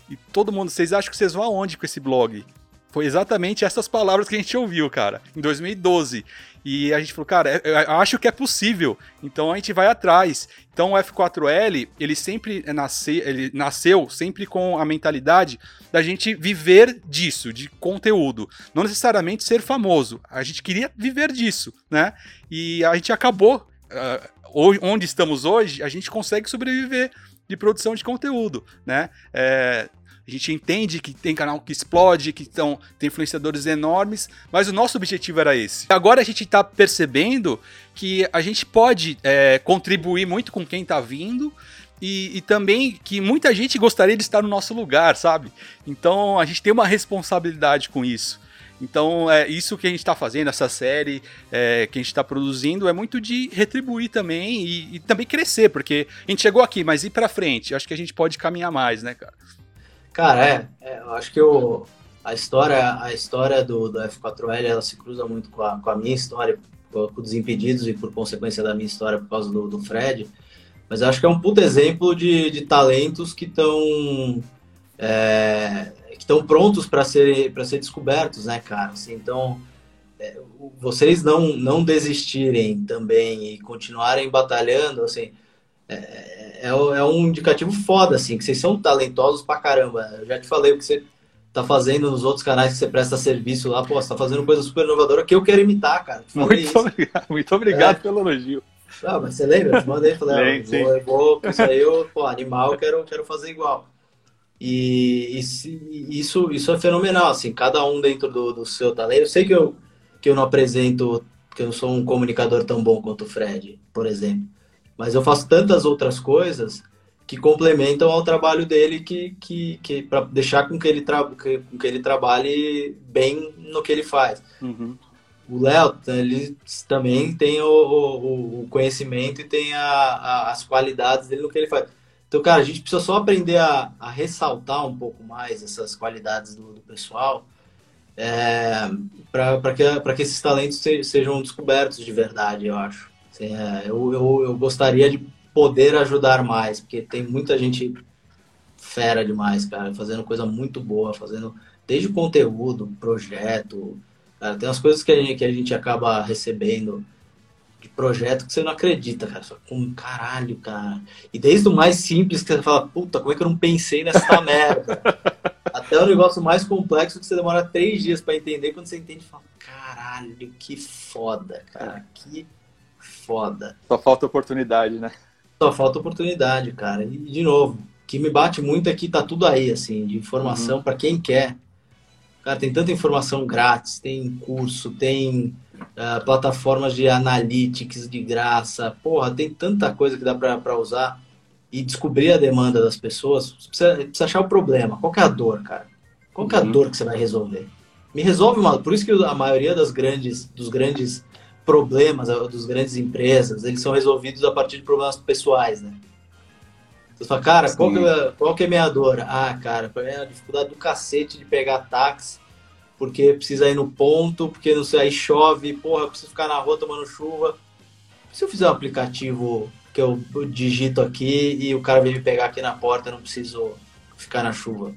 Speaker 1: E todo mundo, vocês acham que vocês vão aonde com esse blog? Foi exatamente essas palavras que a gente ouviu, cara, em 2012. E a gente falou, cara, eu acho que é possível. Então a gente vai atrás. Então o F4L, ele sempre nasce, ele nasceu sempre com a mentalidade da gente viver disso, de conteúdo. Não necessariamente ser famoso. A gente queria viver disso, né? E a gente acabou. Uh, onde estamos hoje, a gente consegue sobreviver de produção de conteúdo, né? É, a gente entende que tem canal que explode, que tão, tem influenciadores enormes, mas o nosso objetivo era esse. Agora a gente está percebendo que a gente pode é, contribuir muito com quem está vindo, e, e, também que muita gente gostaria de estar no nosso lugar, sabe? Então a gente tem uma responsabilidade com isso. Então é isso que a gente está fazendo, essa série é, que a gente está produzindo é muito de retribuir também e, e, também crescer, porque a gente chegou aqui, mas ir para frente, acho que a gente pode caminhar mais, né, cara?
Speaker 2: Cara, é, é eu acho que o, a história, a história do, do F4L ela se cruza muito com a, com a minha história, com, os impedidos e por consequência da minha história por causa do, do Fred. Mas eu acho que é um puto exemplo de, de talentos que estão é, que estão prontos para ser para ser descobertos, né, cara? Assim, então é, vocês não não desistirem também e continuarem batalhando, assim, é, é, é, um indicativo foda, assim, que vocês são talentosos pra caramba. Eu já te falei o que você tá fazendo nos outros canais que você presta serviço lá, pô, você tá fazendo coisa super inovadora que eu quero imitar, cara.
Speaker 3: Muito isso. obrigado, muito obrigado é. pelo elogio.
Speaker 2: Ah, mas você lembra? Eu te mandei, falei, sim, ah, vou, eu vou, isso aí eu, pô, animal, eu quero, quero fazer igual. E, e, isso, isso é fenomenal, assim, cada um dentro do, do seu talento. Eu sei que eu, que eu não apresento, que eu não sou um comunicador tão bom quanto o Fred, por exemplo. Mas eu faço tantas outras coisas que complementam ao trabalho dele que, que, que para deixar com que, ele tra que, com que ele trabalhe bem no que ele faz. Uhum. O Léo, ele também tem o, o, o conhecimento e tem a, a, as qualidades dele no que ele faz. Então, cara, a gente precisa só aprender a, a ressaltar um pouco mais essas qualidades do, do pessoal é, para que, que esses talentos se, sejam descobertos de verdade, eu acho. É, eu, eu, eu gostaria de poder ajudar mais, porque tem muita gente fera demais, cara, fazendo coisa muito boa, fazendo desde conteúdo, projeto. Cara, tem umas coisas que a gente, que a gente acaba recebendo de projeto que você não acredita, cara. Só com caralho, cara. E desde o mais simples que você fala, puta, como é que eu não pensei nessa merda? Até o negócio mais complexo que você demora três dias para entender, quando você entende, fala, caralho, que foda, cara. Que foda.
Speaker 3: Só falta oportunidade, né?
Speaker 2: Só falta oportunidade, cara. E, de novo, o que me bate muito é que tá tudo aí, assim, de informação uhum. para quem quer. Cara, tem tanta informação grátis, tem curso, tem uh, plataformas de analytics de graça. Porra, tem tanta coisa que dá para usar e descobrir a demanda das pessoas. Você precisa, precisa achar o problema. Qual é a dor, cara? Qual é a uhum. dor que você vai resolver? Me resolve uma. Por isso que a maioria das grandes, dos grandes problemas dos grandes empresas, eles são resolvidos a partir de problemas pessoais, né? Você fala, cara, qual que, é, qual que é a minha dor? Ah, cara, é a dificuldade do cacete de pegar táxi, porque precisa ir no ponto, porque não sei, aí chove, porra, preciso ficar na rua tomando chuva. Se eu fizer um aplicativo que eu digito aqui e o cara vem me pegar aqui na porta, eu não preciso ficar na chuva.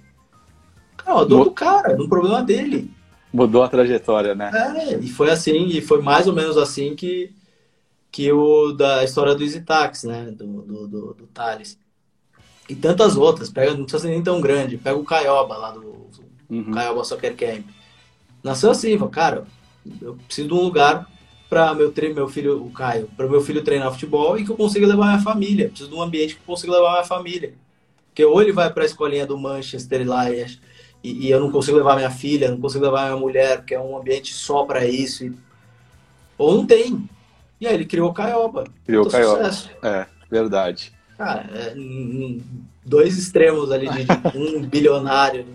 Speaker 2: Cara, a dor do cara, no problema dele.
Speaker 3: Mudou a trajetória, né?
Speaker 2: É, e foi assim, e foi mais ou menos assim que, que o da história do Easy Tax, né? Do, do, do, do Thales. E tantas outras, pega, não precisa ser nem tão grande, pega o Caioba lá do uhum. Caioba Soccer Camp. Nasceu assim, cara, eu preciso de um lugar para meu, meu filho, o Caio, para meu filho treinar futebol e que eu consiga levar minha família. Preciso de um ambiente que eu consiga levar minha família. Porque ou ele vai para a escolinha do Manchester lá e e, e, eu não consigo levar minha filha, não consigo levar minha mulher, porque é um ambiente só para isso. E... Ou não tem. E aí ele criou Caioba.
Speaker 3: Criou Caioba. Sucesso. É, verdade.
Speaker 2: Cara, é, dois extremos ali de, de um bilionário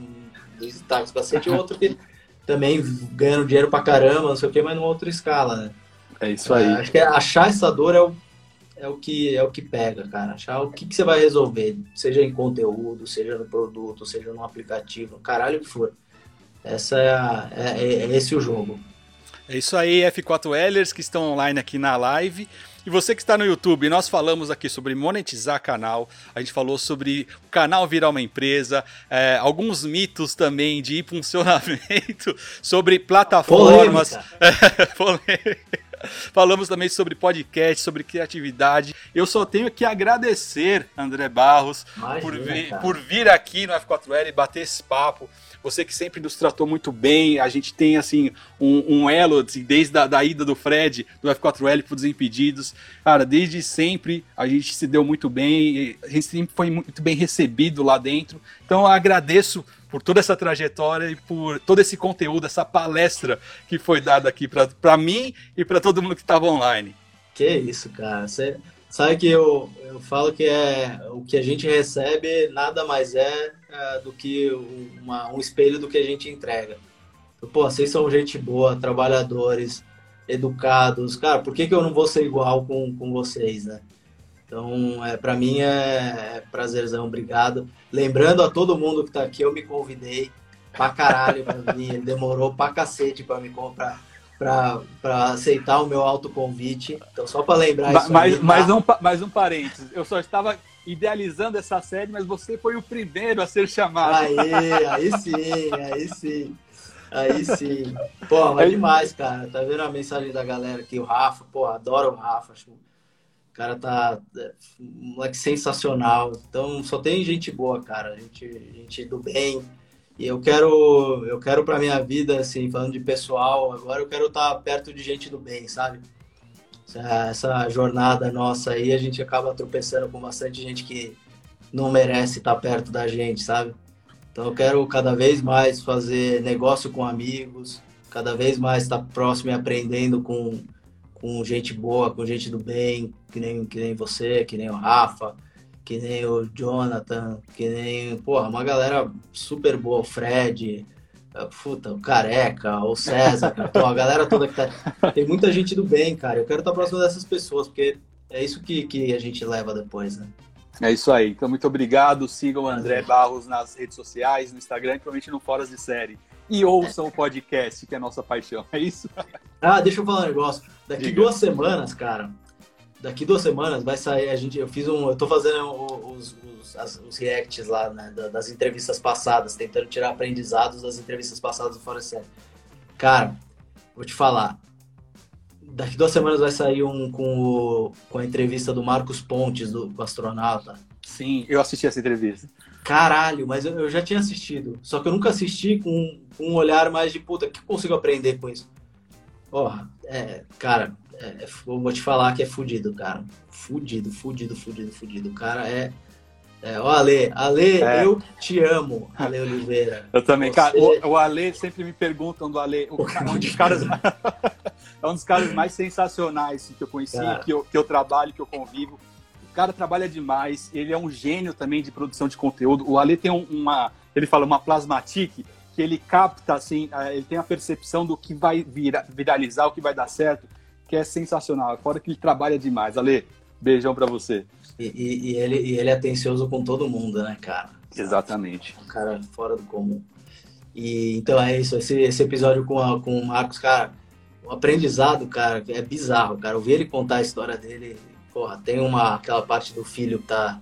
Speaker 2: dos Estados Paciente e outro que também ganhando dinheiro pra caramba, não sei o que, mas numa outra escala, né?
Speaker 3: É isso aí. É,
Speaker 2: acho que achar essa dor é o, é o, que, é o que pega, cara. Achar o que, que você vai resolver, seja em conteúdo, seja no produto, seja no aplicativo, caralho que for. Essa é, a, é, é, é esse o jogo.
Speaker 1: É isso aí, F4Lers que estão online aqui na live. E você que está no YouTube, nós falamos aqui sobre monetizar canal, a gente falou sobre o canal virar uma empresa, é, alguns mitos também de funcionamento, sobre plataformas. Falamos também sobre podcast, sobre criatividade. Eu só tenho que agradecer, André Barros, Imagina, por, vir, por vir aqui no F4L e bater esse papo. Você que sempre nos tratou muito bem, a gente tem assim um, um elo assim, desde a da ida do Fred do F4L para Desimpedidos. Cara, desde sempre a gente se deu muito bem, a gente sempre foi muito bem recebido lá dentro. Então eu agradeço por toda essa trajetória e por todo esse conteúdo, essa palestra que foi dada aqui para mim e para todo mundo que estava online.
Speaker 2: Que isso, cara. Você sabe que eu, eu falo que é o que a gente recebe nada mais é é, do que uma, um espelho do que a gente entrega. Pô, vocês são gente boa, trabalhadores, educados. Cara, por que, que eu não vou ser igual com, com vocês, né? Então, é, para mim é, é prazerzão, obrigado. Lembrando a todo mundo que tá aqui, eu me convidei pra caralho pra mim, demorou pra cacete pra me comprar, pra, pra aceitar o meu autoconvite. Então, só pra lembrar
Speaker 3: isso. Aí, tá? mais, um, mais um parênteses, eu só estava idealizando essa série, mas você foi o primeiro a ser chamado.
Speaker 2: Aí, aí sim, aí sim. Aí sim. Pô, mas é demais, cara. Tá vendo a mensagem da galera aqui? O Rafa, pô, adoro o Rafa. Acho o cara tá é, um moleque sensacional. Então só tem gente boa, cara. Gente, gente do bem. E eu quero, eu quero pra minha vida, assim, falando de pessoal, agora eu quero estar tá perto de gente do bem, sabe? Essa jornada nossa aí, a gente acaba tropeçando com bastante gente que não merece estar perto da gente, sabe? Então eu quero cada vez mais fazer negócio com amigos, cada vez mais estar próximo e aprendendo com, com gente boa, com gente do bem, que nem, que nem você, que nem o Rafa, que nem o Jonathan, que nem, porra, uma galera super boa, o Fred, puta, o Careca, o César, a galera toda que tá. Tem muita gente do bem, cara. Eu quero estar próximo dessas pessoas, porque é isso que, que a gente leva depois, né?
Speaker 3: É isso aí. Então, muito obrigado. Sigam o André Barros nas redes sociais, no Instagram e provavelmente no Foras de Série. E ouçam o podcast, que é a nossa paixão. É isso?
Speaker 2: Ah, deixa eu falar um negócio. Daqui Diga. duas semanas, cara, daqui duas semanas vai sair. A gente, eu fiz um. Eu tô fazendo os, as, os reacts lá, né, das entrevistas passadas, tentando tirar aprendizados das entrevistas passadas do Fora. Cara, vou te falar. Daqui duas semanas vai sair um com, o, com a entrevista do Marcos Pontes, do, do astronauta.
Speaker 3: Sim, eu assisti essa entrevista.
Speaker 2: Caralho, mas eu, eu já tinha assistido. Só que eu nunca assisti com, com um olhar mais de puta, o que eu consigo aprender com isso? Porra, é, cara, é, é vou te falar que é fudido, cara. Fudido, fudido, fudido, fudido. O cara é. É, ó, Ale, Ale, é. eu te amo, Ale Oliveira.
Speaker 3: Eu também, Você... cara. O, o Ale sempre me perguntam do Ale, o, um dos caras, é um dos caras mais sensacionais que eu conheci, que eu, que eu trabalho, que eu convivo. O cara trabalha demais, ele é um gênio também de produção de conteúdo. O Ale tem uma, ele fala, uma plasmatique, que ele capta, assim, ele tem a percepção do que vai vira, viralizar, o que vai dar certo que é sensacional. Fora que ele trabalha demais. Ale, beijão para você.
Speaker 2: E, e, e, ele, e ele é atencioso com todo mundo, né, cara?
Speaker 3: Exatamente.
Speaker 2: Um cara fora do comum. E então é isso, esse, esse episódio com, a, com o Marcos, cara, o aprendizado, cara, é bizarro, cara. Eu vi ele contar a história dele, porra, tem uma, aquela parte do filho que tá.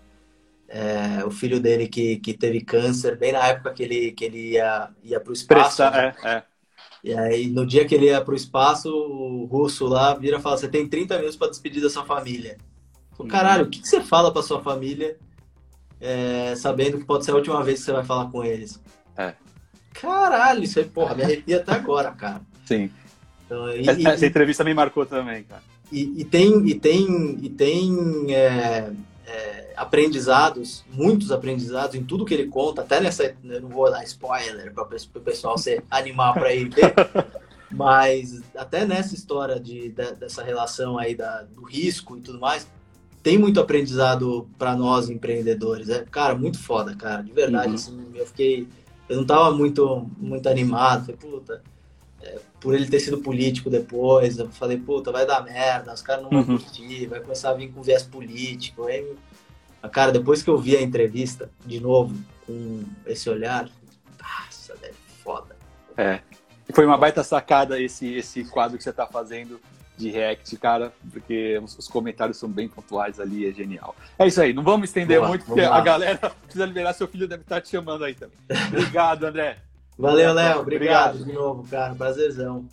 Speaker 2: É, o filho dele que, que teve câncer, bem na época que ele, que ele ia, ia pro espaço.
Speaker 3: Presta, né? é, é
Speaker 2: e aí, no dia que ele ia pro espaço, o russo lá vira e fala: Você tem 30 minutos para despedir da sua família. Falei, Caralho, o que, que você fala pra sua família é, sabendo que pode ser a última vez que você vai falar com eles?
Speaker 3: É.
Speaker 2: Caralho, isso aí, porra, me arrepia até agora, cara.
Speaker 3: Sim. Então, e, essa, e, entrevista me marcou também, cara.
Speaker 2: E, e tem, e tem, e tem é, é, aprendizados, muitos aprendizados em tudo que ele conta, até nessa, eu não vou dar spoiler para o pessoal se animar para ir ver, mas até nessa história de, de, dessa relação aí da, do risco e tudo mais, tem muito aprendizado para nós empreendedores. É, cara, muito foda, cara, de verdade. Uhum. Assim, eu fiquei, eu não tava muito, muito animado, falei, puta, é, por ele ter sido político depois, eu falei, puta, vai dar merda, os caras não vão uhum. curtir, vai começar a vir com viés político. Aí, cara, depois que eu vi a entrevista, de novo, com esse olhar, nossa, é foda.
Speaker 1: É. Foi uma baita sacada esse, esse quadro que você tá fazendo de React, cara, porque os comentários são bem pontuais ali, é genial. É isso aí, não vamos estender muito, porque a galera precisa liberar, seu filho deve estar te chamando aí também. Obrigado, André.
Speaker 2: Valeu, Léo. Obrigado, obrigado de novo, cara. Prazerzão.